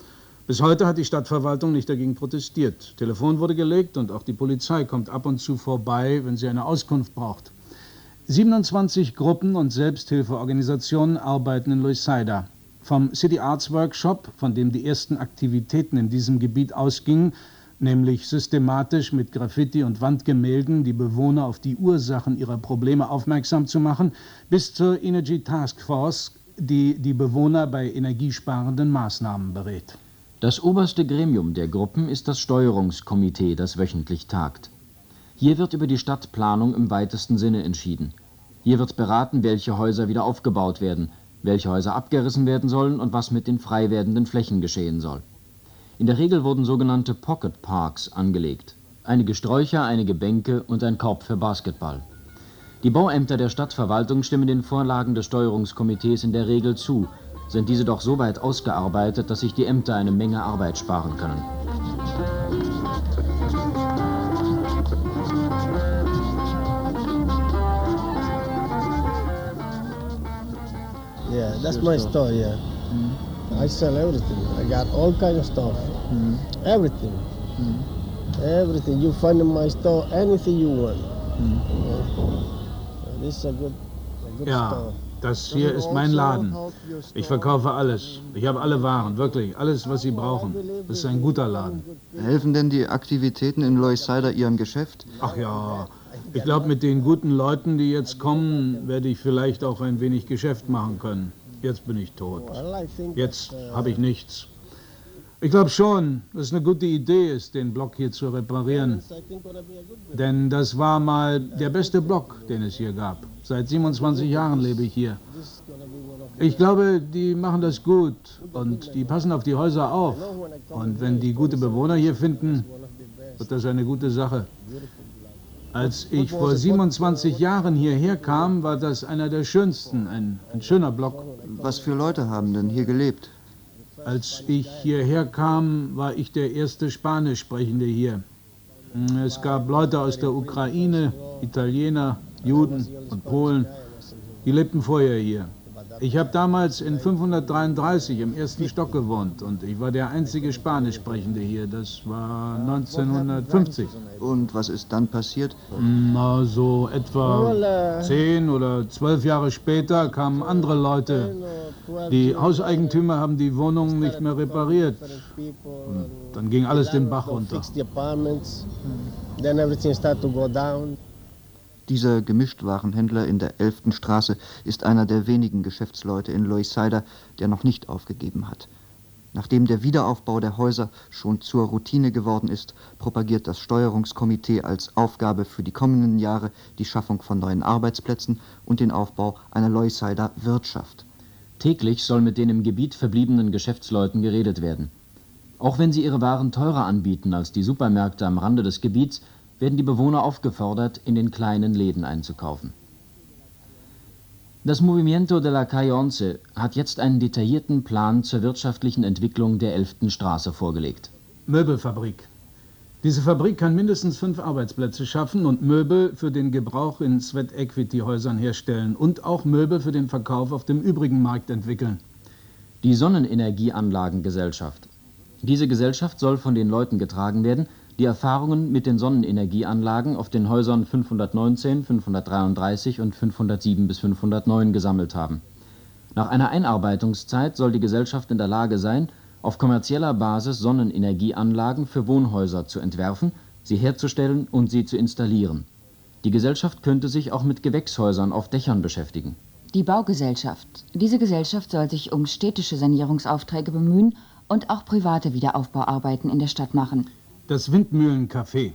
Speaker 6: Bis heute hat die Stadtverwaltung nicht dagegen protestiert. Telefon wurde gelegt und auch die Polizei kommt ab und zu vorbei, wenn sie eine Auskunft braucht. 27 Gruppen und Selbsthilfeorganisationen arbeiten in Loisaida. Vom City Arts Workshop, von dem die ersten Aktivitäten in diesem Gebiet ausgingen, nämlich systematisch mit Graffiti und Wandgemälden die Bewohner auf die Ursachen ihrer Probleme aufmerksam zu machen, bis zur Energy Task Force, die die Bewohner bei energiesparenden Maßnahmen berät.
Speaker 9: Das oberste Gremium der Gruppen ist das Steuerungskomitee, das wöchentlich tagt. Hier wird über die Stadtplanung im weitesten Sinne entschieden. Hier wird beraten, welche Häuser wieder aufgebaut werden, welche Häuser abgerissen werden sollen und was mit den frei werdenden Flächen geschehen soll. In der Regel wurden sogenannte Pocket Parks angelegt. Einige Sträucher, einige Bänke und ein Korb für Basketball. Die Bauämter der Stadtverwaltung stimmen den Vorlagen des Steuerungskomitees in der Regel zu, sind diese doch so weit ausgearbeitet, dass sich die Ämter eine Menge Arbeit sparen können.
Speaker 16: Yeah, that's my store, yeah. I sell everything. I got all kind of stuff. Everything. Everything. You find in my store anything you want. Yeah. This is a good, a good
Speaker 6: Ja,
Speaker 16: store.
Speaker 6: Das hier ist mein Laden. Ich verkaufe alles. Ich habe alle Waren, wirklich. Alles, was Sie brauchen. Das ist ein guter Laden.
Speaker 2: Helfen denn die Aktivitäten in Loisaida Ihrem Geschäft?
Speaker 6: Ach ja, ich glaube, mit den guten Leuten, die jetzt kommen, werde ich vielleicht auch ein wenig Geschäft machen können. Jetzt bin ich tot. Jetzt habe ich nichts. Ich glaube schon, dass es eine gute Idee ist, den Block hier zu reparieren. Denn das war mal der beste Block, den es hier gab. Seit 27 Jahren lebe ich hier. Ich glaube, die machen das gut und die passen auf die Häuser auf. Und wenn die gute Bewohner hier finden, wird das eine gute Sache. Als ich vor 27 Jahren hierher kam, war das einer der schönsten, ein, ein schöner Block.
Speaker 2: Was für Leute haben denn hier gelebt?
Speaker 6: Als ich hierher kam, war ich der erste Spanisch sprechende hier. Es gab Leute aus der Ukraine, Italiener, Juden und Polen, die lebten vorher hier. Ich habe damals in 533 im ersten Stock gewohnt und ich war der einzige Spanisch sprechende hier. Das war 1950.
Speaker 2: Und was ist dann passiert?
Speaker 6: Na, so etwa zehn oder zwölf Jahre später kamen andere Leute. Die Hauseigentümer haben die Wohnungen nicht mehr repariert. Und dann ging alles den Bach runter.
Speaker 16: Fix the apartments. Then everything started to go down.
Speaker 2: Dieser Gemischtwarenhändler in der 11. Straße ist einer der wenigen Geschäftsleute in Loisaida, der noch nicht aufgegeben hat. Nachdem der Wiederaufbau der Häuser schon zur Routine geworden ist, propagiert das Steuerungskomitee als Aufgabe für die kommenden Jahre die Schaffung von neuen Arbeitsplätzen und den Aufbau einer Loisaider Wirtschaft.
Speaker 9: Täglich soll mit den im Gebiet verbliebenen Geschäftsleuten geredet werden. Auch wenn sie ihre Waren teurer anbieten als die Supermärkte am Rande des Gebiets, werden die Bewohner aufgefordert, in den kleinen Läden einzukaufen. Das Movimiento de la Calle Once hat jetzt einen detaillierten Plan zur wirtschaftlichen Entwicklung der 11. Straße vorgelegt.
Speaker 6: Möbelfabrik. Diese Fabrik kann mindestens fünf Arbeitsplätze schaffen und Möbel für den Gebrauch in Sweat Equity Häusern herstellen und auch Möbel für den Verkauf auf dem übrigen Markt entwickeln.
Speaker 9: Die Sonnenenergieanlagengesellschaft. Diese Gesellschaft soll von den Leuten getragen werden, die Erfahrungen mit den Sonnenenergieanlagen auf den Häusern 519, 533 und 507 bis 509 gesammelt haben. Nach einer Einarbeitungszeit soll die Gesellschaft in der Lage sein, auf kommerzieller Basis Sonnenenergieanlagen für Wohnhäuser zu entwerfen, sie herzustellen und sie zu installieren. Die Gesellschaft könnte sich auch mit Gewächshäusern auf Dächern beschäftigen.
Speaker 7: Die Baugesellschaft. Diese Gesellschaft soll sich um städtische Sanierungsaufträge bemühen und auch private Wiederaufbauarbeiten in der Stadt machen.
Speaker 6: Das Windmühlencafé.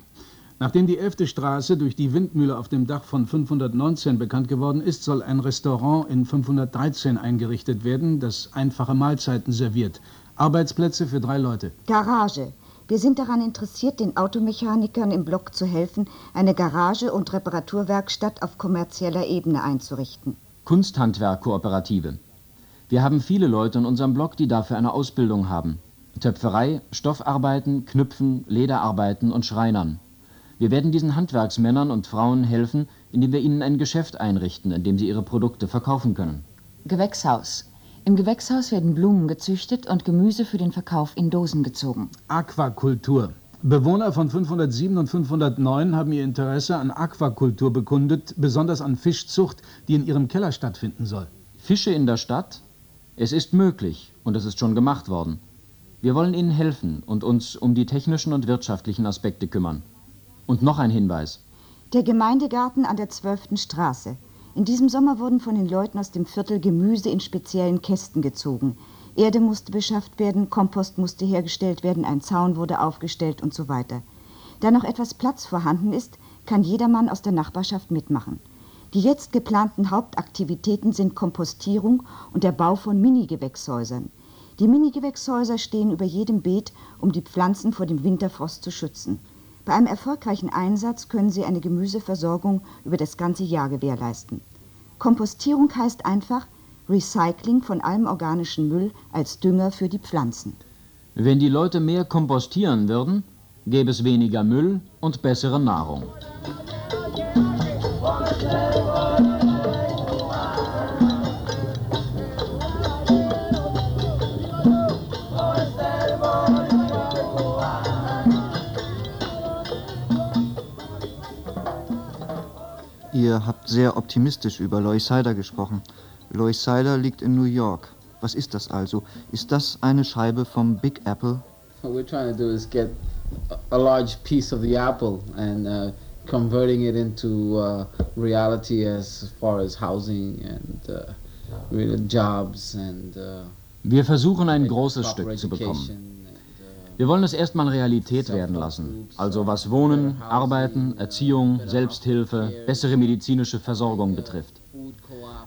Speaker 6: Nachdem die 11. Straße durch die Windmühle auf dem Dach von 519 bekannt geworden ist, soll ein Restaurant in 513 eingerichtet werden, das einfache Mahlzeiten serviert. Arbeitsplätze für drei Leute.
Speaker 8: Garage. Wir sind daran interessiert, den Automechanikern im Block zu helfen, eine Garage und Reparaturwerkstatt auf kommerzieller Ebene einzurichten.
Speaker 9: Kunsthandwerkkooperative. Wir haben viele Leute in unserem Block, die dafür eine Ausbildung haben. Töpferei, Stoffarbeiten, Knüpfen, Lederarbeiten und Schreinern. Wir werden diesen Handwerksmännern und Frauen helfen, indem wir ihnen ein Geschäft einrichten, in dem sie ihre Produkte verkaufen können.
Speaker 7: Gewächshaus. Im Gewächshaus werden Blumen gezüchtet und Gemüse für den Verkauf in Dosen gezogen.
Speaker 6: Aquakultur. Bewohner von 507 und 509 haben ihr Interesse an Aquakultur bekundet, besonders an Fischzucht, die in ihrem Keller stattfinden soll.
Speaker 9: Fische in der Stadt? Es ist möglich und es ist schon gemacht worden. Wir wollen Ihnen helfen und uns um die technischen und wirtschaftlichen Aspekte kümmern. Und noch ein Hinweis.
Speaker 8: Der Gemeindegarten an der 12. Straße. In diesem Sommer wurden von den Leuten aus dem Viertel Gemüse in speziellen Kästen gezogen. Erde musste beschafft werden, Kompost musste hergestellt werden, ein Zaun wurde aufgestellt und so weiter. Da noch etwas Platz vorhanden ist, kann jedermann aus der Nachbarschaft mitmachen. Die jetzt geplanten Hauptaktivitäten sind Kompostierung und der Bau von Mini-Gewächshäusern. Die Minigewächshäuser stehen über jedem Beet, um die Pflanzen vor dem Winterfrost zu schützen. Bei einem erfolgreichen Einsatz können sie eine Gemüseversorgung über das ganze Jahr gewährleisten. Kompostierung heißt einfach Recycling von allem organischen Müll als Dünger für die Pflanzen.
Speaker 9: Wenn die Leute mehr kompostieren würden, gäbe es weniger Müll und bessere Nahrung.
Speaker 2: Ihr habt sehr optimistisch über Loisaida gesprochen. Loisaida liegt in New York. Was ist das also? Ist das eine Scheibe vom Big Apple?
Speaker 13: What we're trying to do is get a large piece of the apple and uh, converting it into uh, reality as far as housing and uh, jobs and uh,
Speaker 9: Wir versuchen ein großes Stück zu bekommen. Wir wollen es erstmal Realität werden lassen. Also was Wohnen, Arbeiten, Erziehung, Selbsthilfe, bessere medizinische Versorgung betrifft.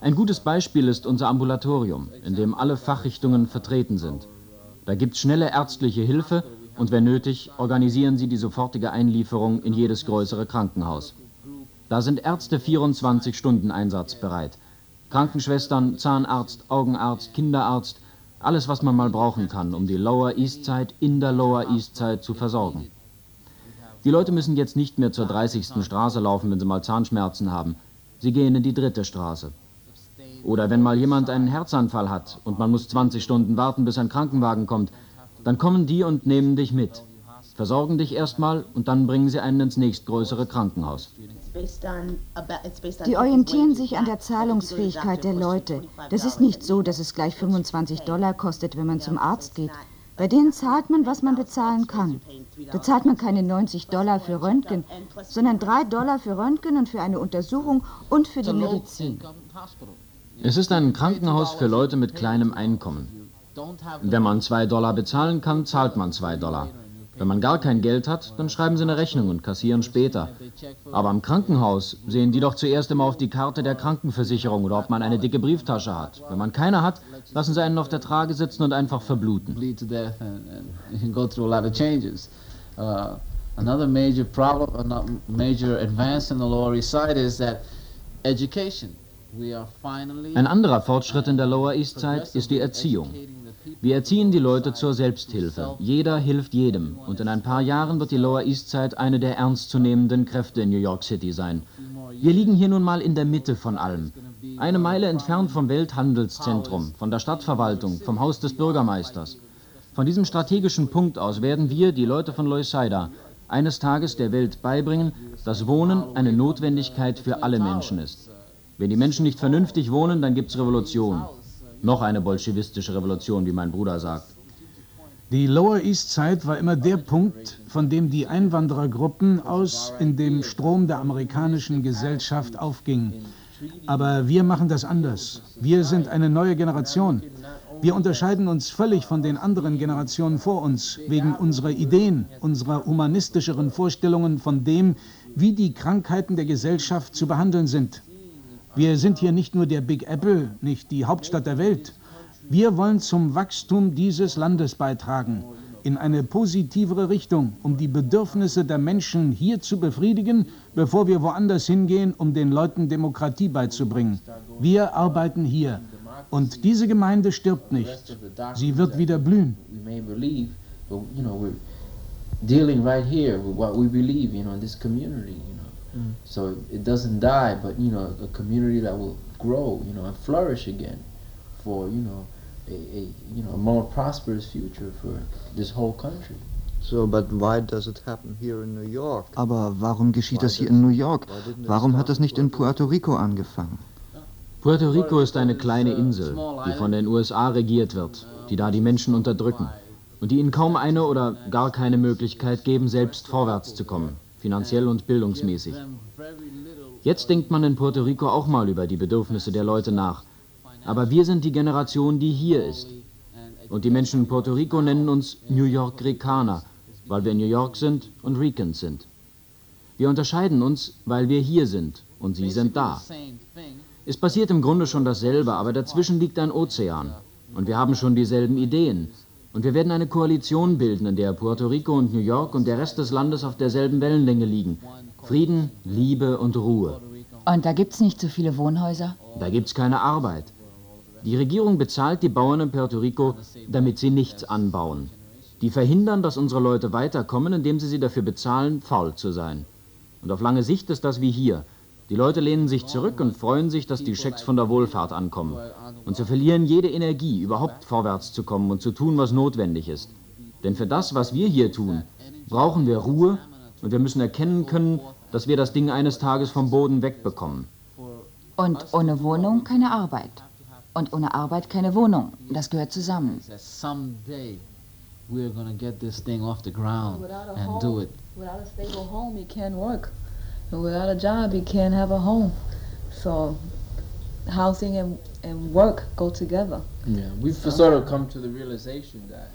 Speaker 9: Ein gutes Beispiel ist unser Ambulatorium, in dem alle Fachrichtungen vertreten sind. Da gibt es schnelle ärztliche Hilfe und wenn nötig, organisieren sie die sofortige Einlieferung in jedes größere Krankenhaus. Da sind Ärzte 24 Stunden einsatzbereit. Krankenschwestern, Zahnarzt, Augenarzt, Kinderarzt, alles, was man mal brauchen kann, um die Lower East Side in der Lower East Side zu versorgen. Die Leute müssen jetzt nicht mehr zur 30. Straße laufen, wenn sie mal Zahnschmerzen haben. Sie gehen in die dritte Straße. Oder wenn mal jemand einen Herzanfall hat und man muss 20 Stunden warten, bis ein Krankenwagen kommt, dann kommen die und nehmen dich mit. Versorgen dich erstmal und dann bringen sie einen ins nächstgrößere Krankenhaus.
Speaker 8: Die orientieren sich an der Zahlungsfähigkeit der Leute. Das ist nicht so, dass es gleich 25 Dollar kostet, wenn man zum Arzt geht. Bei denen zahlt man, was man bezahlen kann. Da zahlt man keine 90 Dollar für Röntgen, sondern 3 Dollar für Röntgen und für eine Untersuchung und für die Medizin.
Speaker 9: Es ist ein Krankenhaus für Leute mit kleinem Einkommen. Wenn man 2 Dollar bezahlen kann, zahlt man 2 Dollar. Wenn man gar kein Geld hat, dann schreiben sie eine Rechnung und kassieren später. Aber im Krankenhaus sehen die doch zuerst immer auf die Karte der Krankenversicherung oder ob man eine dicke Brieftasche hat. Wenn man keine hat, lassen sie einen auf der Trage sitzen und einfach verbluten.
Speaker 13: Uh, another major problem, major advance in the Lower East Side is that education.
Speaker 9: Ein anderer Fortschritt in der Lower East Side ist die Erziehung. Wir erziehen die Leute zur Selbsthilfe. Jeder hilft jedem. Und in ein paar Jahren wird die Lower East Side eine der ernstzunehmenden Kräfte in New York City sein. Wir liegen hier nun mal in der Mitte von allem. Eine Meile entfernt vom Welthandelszentrum, von der Stadtverwaltung, vom Haus des Bürgermeisters. Von diesem strategischen Punkt aus werden wir, die Leute von Loisaida, eines Tages der Welt beibringen, dass Wohnen eine Notwendigkeit für alle Menschen ist. Wenn die Menschen nicht vernünftig wohnen, dann gibt's Revolution. Noch eine bolschewistische Revolution, wie mein Bruder sagt.
Speaker 6: Die Lower East Side war immer der Punkt, von dem die Einwanderergruppen aus in dem Strom der amerikanischen Gesellschaft aufgingen. Aber wir machen das anders. Wir sind eine neue Generation. Wir unterscheiden uns völlig von den anderen Generationen vor uns, wegen unserer Ideen, unserer humanistischeren Vorstellungen von dem, wie die Krankheiten der Gesellschaft zu behandeln sind. Wir sind hier nicht nur der Big Apple, nicht die Hauptstadt der Welt. Wir wollen zum Wachstum dieses Landes beitragen, in eine positivere Richtung, um die Bedürfnisse der Menschen hier zu befriedigen, bevor wir woanders hingehen, um den Leuten Demokratie beizubringen. Wir arbeiten hier. Und diese Gemeinde stirbt nicht. Sie wird wieder blühen.
Speaker 13: Dealing right here with what we believe, you know, in this community. Mm. So it doesn't die, but you know, a community that will grow, you know, and flourish again for you know, a, a you know, a more prosperous future for this whole country.
Speaker 10: So, but why does it happen here in New York?
Speaker 2: Aber warum geschieht das hier in New York? Warum hat das nicht in Puerto Rico angefangen?
Speaker 9: Puerto Rico ist eine kleine Insel, die von den USA regiert wird, die da die Menschen unterdrücken und die ihnen kaum eine oder gar keine Möglichkeit geben, selbst vorwärts zu kommen finanziell und bildungsmäßig. Jetzt denkt man in Puerto Rico auch mal über die Bedürfnisse der Leute nach. Aber wir sind die Generation, die hier ist. Und die Menschen in Puerto Rico nennen uns New York Ricaner, weil wir in New York sind und Ricans sind. Wir unterscheiden uns, weil wir hier sind und sie sind da. Es passiert im Grunde schon dasselbe, aber dazwischen liegt ein Ozean. Und wir haben schon dieselben Ideen. Und wir werden eine Koalition bilden, in der Puerto Rico und New York und der Rest des Landes auf derselben Wellenlänge liegen. Frieden, Liebe und Ruhe.
Speaker 7: Und da gibt's nicht so viele Wohnhäuser?
Speaker 9: Da gibt's keine Arbeit. Die Regierung bezahlt die Bauern in Puerto Rico, damit sie nichts anbauen. Die verhindern, dass unsere Leute weiterkommen, indem sie sie dafür bezahlen, faul zu sein. Und auf lange Sicht ist das wie hier. Die Leute lehnen sich zurück und freuen sich, dass die Schecks von der Wohlfahrt ankommen. Und sie verlieren jede Energie, überhaupt vorwärts zu kommen und zu tun, was notwendig ist. Denn für das, was wir hier tun, brauchen wir Ruhe und wir müssen erkennen können, dass wir das Ding eines Tages vom Boden wegbekommen.
Speaker 7: Und ohne Wohnung keine Arbeit. Und ohne Arbeit keine Wohnung. Das gehört zusammen.
Speaker 13: Someday we're gonna get this thing off the ground and do it.
Speaker 14: Without a stable home, you can't work. Without a job, you can't have a home. So housing and, and work go together.
Speaker 13: Yeah, we've sort of come to the realization that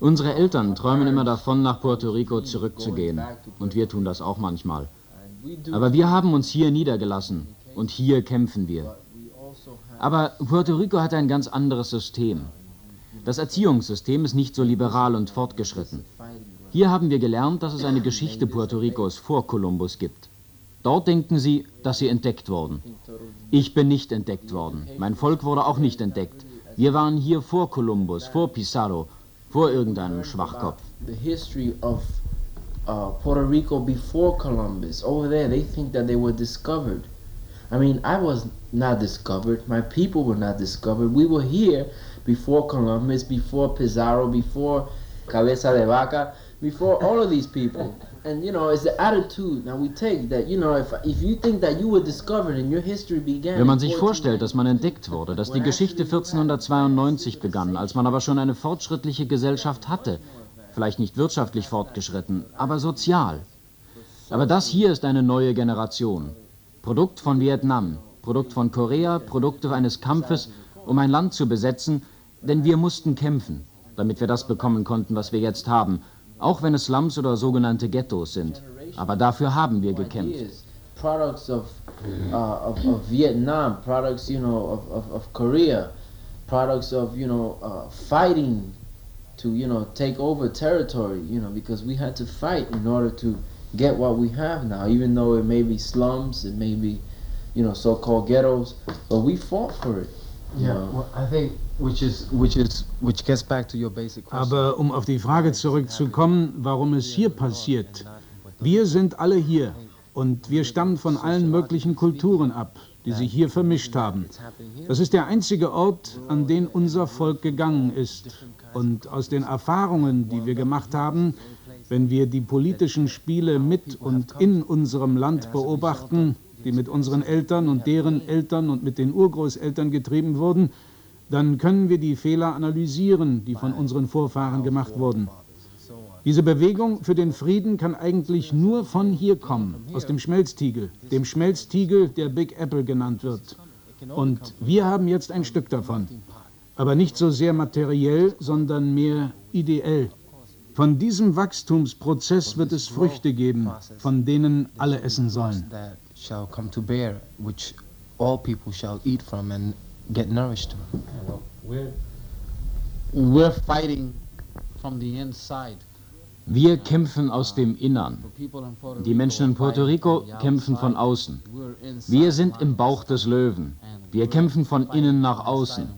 Speaker 9: Unsere Eltern träumen immer davon, nach Puerto Rico zurückzugehen. Und wir tun das auch manchmal. Aber wir haben uns hier niedergelassen. Und hier kämpfen wir. Aber Puerto Rico hat ein ganz anderes System. Das Erziehungssystem ist nicht so liberal und fortgeschritten. Hier haben wir gelernt, dass es eine Geschichte Puerto Ricos vor Kolumbus gibt. Dort denken sie, dass sie entdeckt wurden. Ich bin nicht entdeckt worden. Mein Volk wurde auch nicht entdeckt. Wir waren hier vor Kolumbus, vor Pizarro, vor irgendeinem Schwachkopf.
Speaker 13: the history of uh, Puerto Rico before Columbus. Over there, they think that they were discovered. I mean, I was not discovered. My people were not discovered. We were here before Columbus, before Pizarro, before Cabeza de Vaca, before all of these people. And you know, it's the attitude now we take that you know, if if you think that you were discovered and your history began.
Speaker 9: Wenn man sich
Speaker 13: 14
Speaker 9: vorstellt, dass man entdeckt wurde, dass die Geschichte 1492 begann, als man aber schon eine fortschrittliche Gesellschaft hatte, vielleicht nicht wirtschaftlich fortgeschritten, aber sozial. Aber das hier ist eine neue Generation. Produkt von Vietnam, Produkt von Korea, Produkte eines Kampfes, um ein Land zu besetzen, denn wir mussten kämpfen, damit wir das bekommen konnten, was wir jetzt haben, auch wenn es Slums oder sogenannte Ghettos sind. Aber dafür haben wir gekämpft.
Speaker 13: products of, uh, of, of Vietnam, products, you know, of, of, of Korea, products of, you know, uh, fighting to, you know, take over territory, you know, because we had to fight in order to get what we have now, even though it may be slums, it may be, you know, so-called ghettos, but we fought for it.
Speaker 6: Aber um auf die Frage zurückzukommen, warum es hier passiert. Wir sind alle hier und wir stammen von allen möglichen Kulturen ab, die sich hier vermischt haben. Das ist der einzige Ort, an den unser Volk gegangen ist. Und aus den Erfahrungen, die wir gemacht haben, wenn wir die politischen Spiele mit und in unserem Land beobachten, die mit unseren Eltern und deren Eltern und mit den Urgroßeltern getrieben wurden, dann können wir die Fehler analysieren, die von unseren Vorfahren gemacht wurden. Diese Bewegung für den Frieden kann eigentlich nur von hier kommen, aus dem Schmelztiegel, dem Schmelztiegel, der Big Apple genannt wird. Und wir haben jetzt ein Stück davon. Aber nicht so sehr materiell, sondern mehr ideell. Von diesem Wachstumsprozess wird es Früchte geben, von denen alle essen sollen.
Speaker 17: Shall come to bear, which all people shall eat from and get nourished.
Speaker 5: We're, we're fighting from the inside.
Speaker 9: Wir kämpfen aus dem Innern. Die Menschen in Puerto Rico kämpfen von außen. Wir sind im Bauch des Löwen. Wir kämpfen von innen nach außen.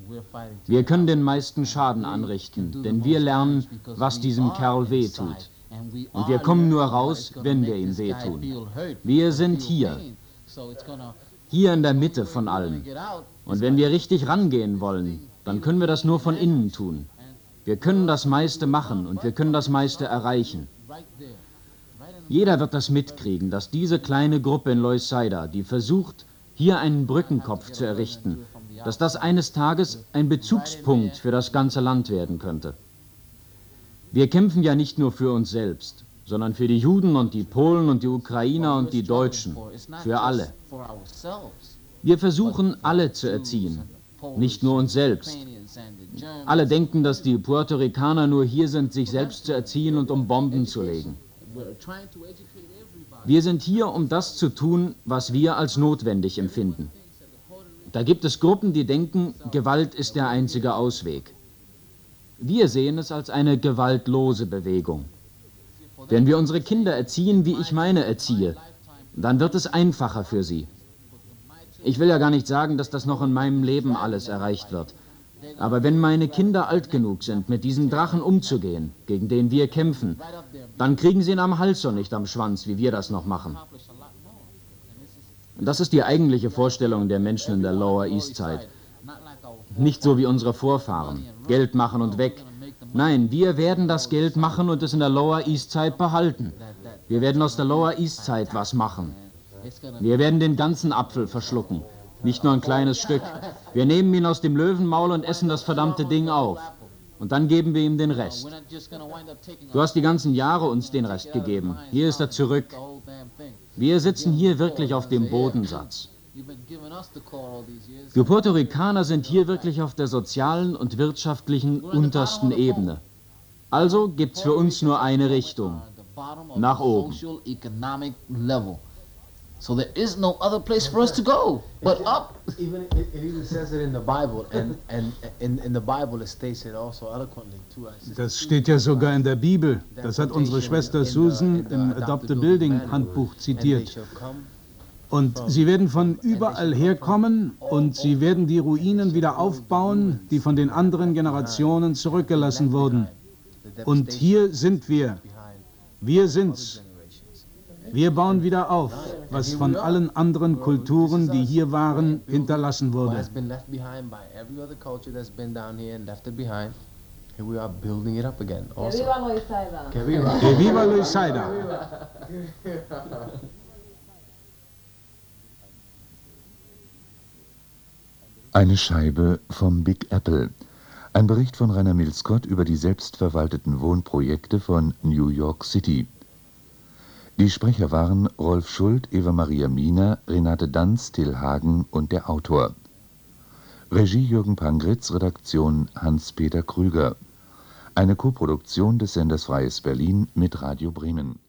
Speaker 9: Wir können den meisten Schaden anrichten, denn wir lernen, was diesem Kerl weh tut. Und wir kommen nur raus, wenn wir ihm wehtun. Wir sind hier, hier in der Mitte von allem. Und wenn wir richtig rangehen wollen, dann können wir das nur von innen tun. Wir können das meiste machen und wir können das meiste erreichen. Jeder wird das mitkriegen, dass diese kleine Gruppe in Loisaida, die versucht, hier einen Brückenkopf zu errichten, dass das eines Tages ein Bezugspunkt für das ganze Land werden könnte. Wir kämpfen ja nicht nur für uns selbst, sondern für die Juden und die Polen und die Ukrainer und die Deutschen, für alle. Wir versuchen, alle zu erziehen, nicht nur uns selbst. Alle denken, dass die Puerto Ricaner nur hier sind, sich selbst zu erziehen und um Bomben zu legen. Wir sind hier, um das zu tun, was wir als notwendig empfinden. Da gibt es Gruppen, die denken, Gewalt ist der einzige Ausweg. Wir sehen es als eine gewaltlose Bewegung. Wenn wir unsere Kinder erziehen, wie ich meine erziehe, dann wird es einfacher für sie. Ich will ja gar nicht sagen, dass das noch in meinem Leben alles erreicht wird. Aber wenn meine Kinder alt genug sind, mit diesem Drachen umzugehen, gegen den wir kämpfen, dann kriegen sie ihn am Hals und nicht am Schwanz, wie wir das noch machen. Das ist die eigentliche Vorstellung der Menschen in der Lower East Side. Nicht so wie unsere Vorfahren, Geld machen und weg. Nein, wir werden das Geld machen und es in der Lower East Side behalten. Wir werden aus der Lower East Side was machen. Wir werden den ganzen Apfel verschlucken, nicht nur ein kleines Stück. Wir nehmen ihn aus dem Löwenmaul und essen das verdammte Ding auf. Und dann geben wir ihm den Rest. Du hast die ganzen Jahre uns den Rest gegeben. Hier ist er zurück. Wir sitzen hier wirklich auf dem Bodensatz. Wir Puerto Ricaner sind hier wirklich auf der sozialen und wirtschaftlichen untersten Ebene. Also gibt's für uns nur eine Richtung. Nach oben.
Speaker 18: So there is no other place for us to go but up.
Speaker 17: Even it, it even says it in the Bible, and and in in the Bible it states it also eloquently too.
Speaker 6: Das steht ja sogar in der Bibel. Das hat unsere Schwester Susan im Adopt a Building Handbuch zitiert. Und sie werden von überall herkommen und sie werden die Ruinen wieder aufbauen, die von den anderen Generationen zurückgelassen wurden. Und hier sind wir. Wir sind's. Wir bauen wieder auf, was von allen anderen Kulturen, die hier waren, hinterlassen wurde.
Speaker 17: Here we are building it up again.
Speaker 14: Que viva Loisaida.
Speaker 6: Que viva Loisaida.
Speaker 1: Eine Scheibe vom Big Apple. Ein Bericht von Rainer Mills-Scott über die selbstverwalteten Wohnprojekte von New York City. Die Sprecher waren Rolf Schuld, Eva-Maria Miener, Renate Danz, Till Hagen und der Autor. Regie Jürgen Pangritz, Redaktion Hans-Peter Krüger. Eine Koproduktion des Senders Freies Berlin mit Radio Bremen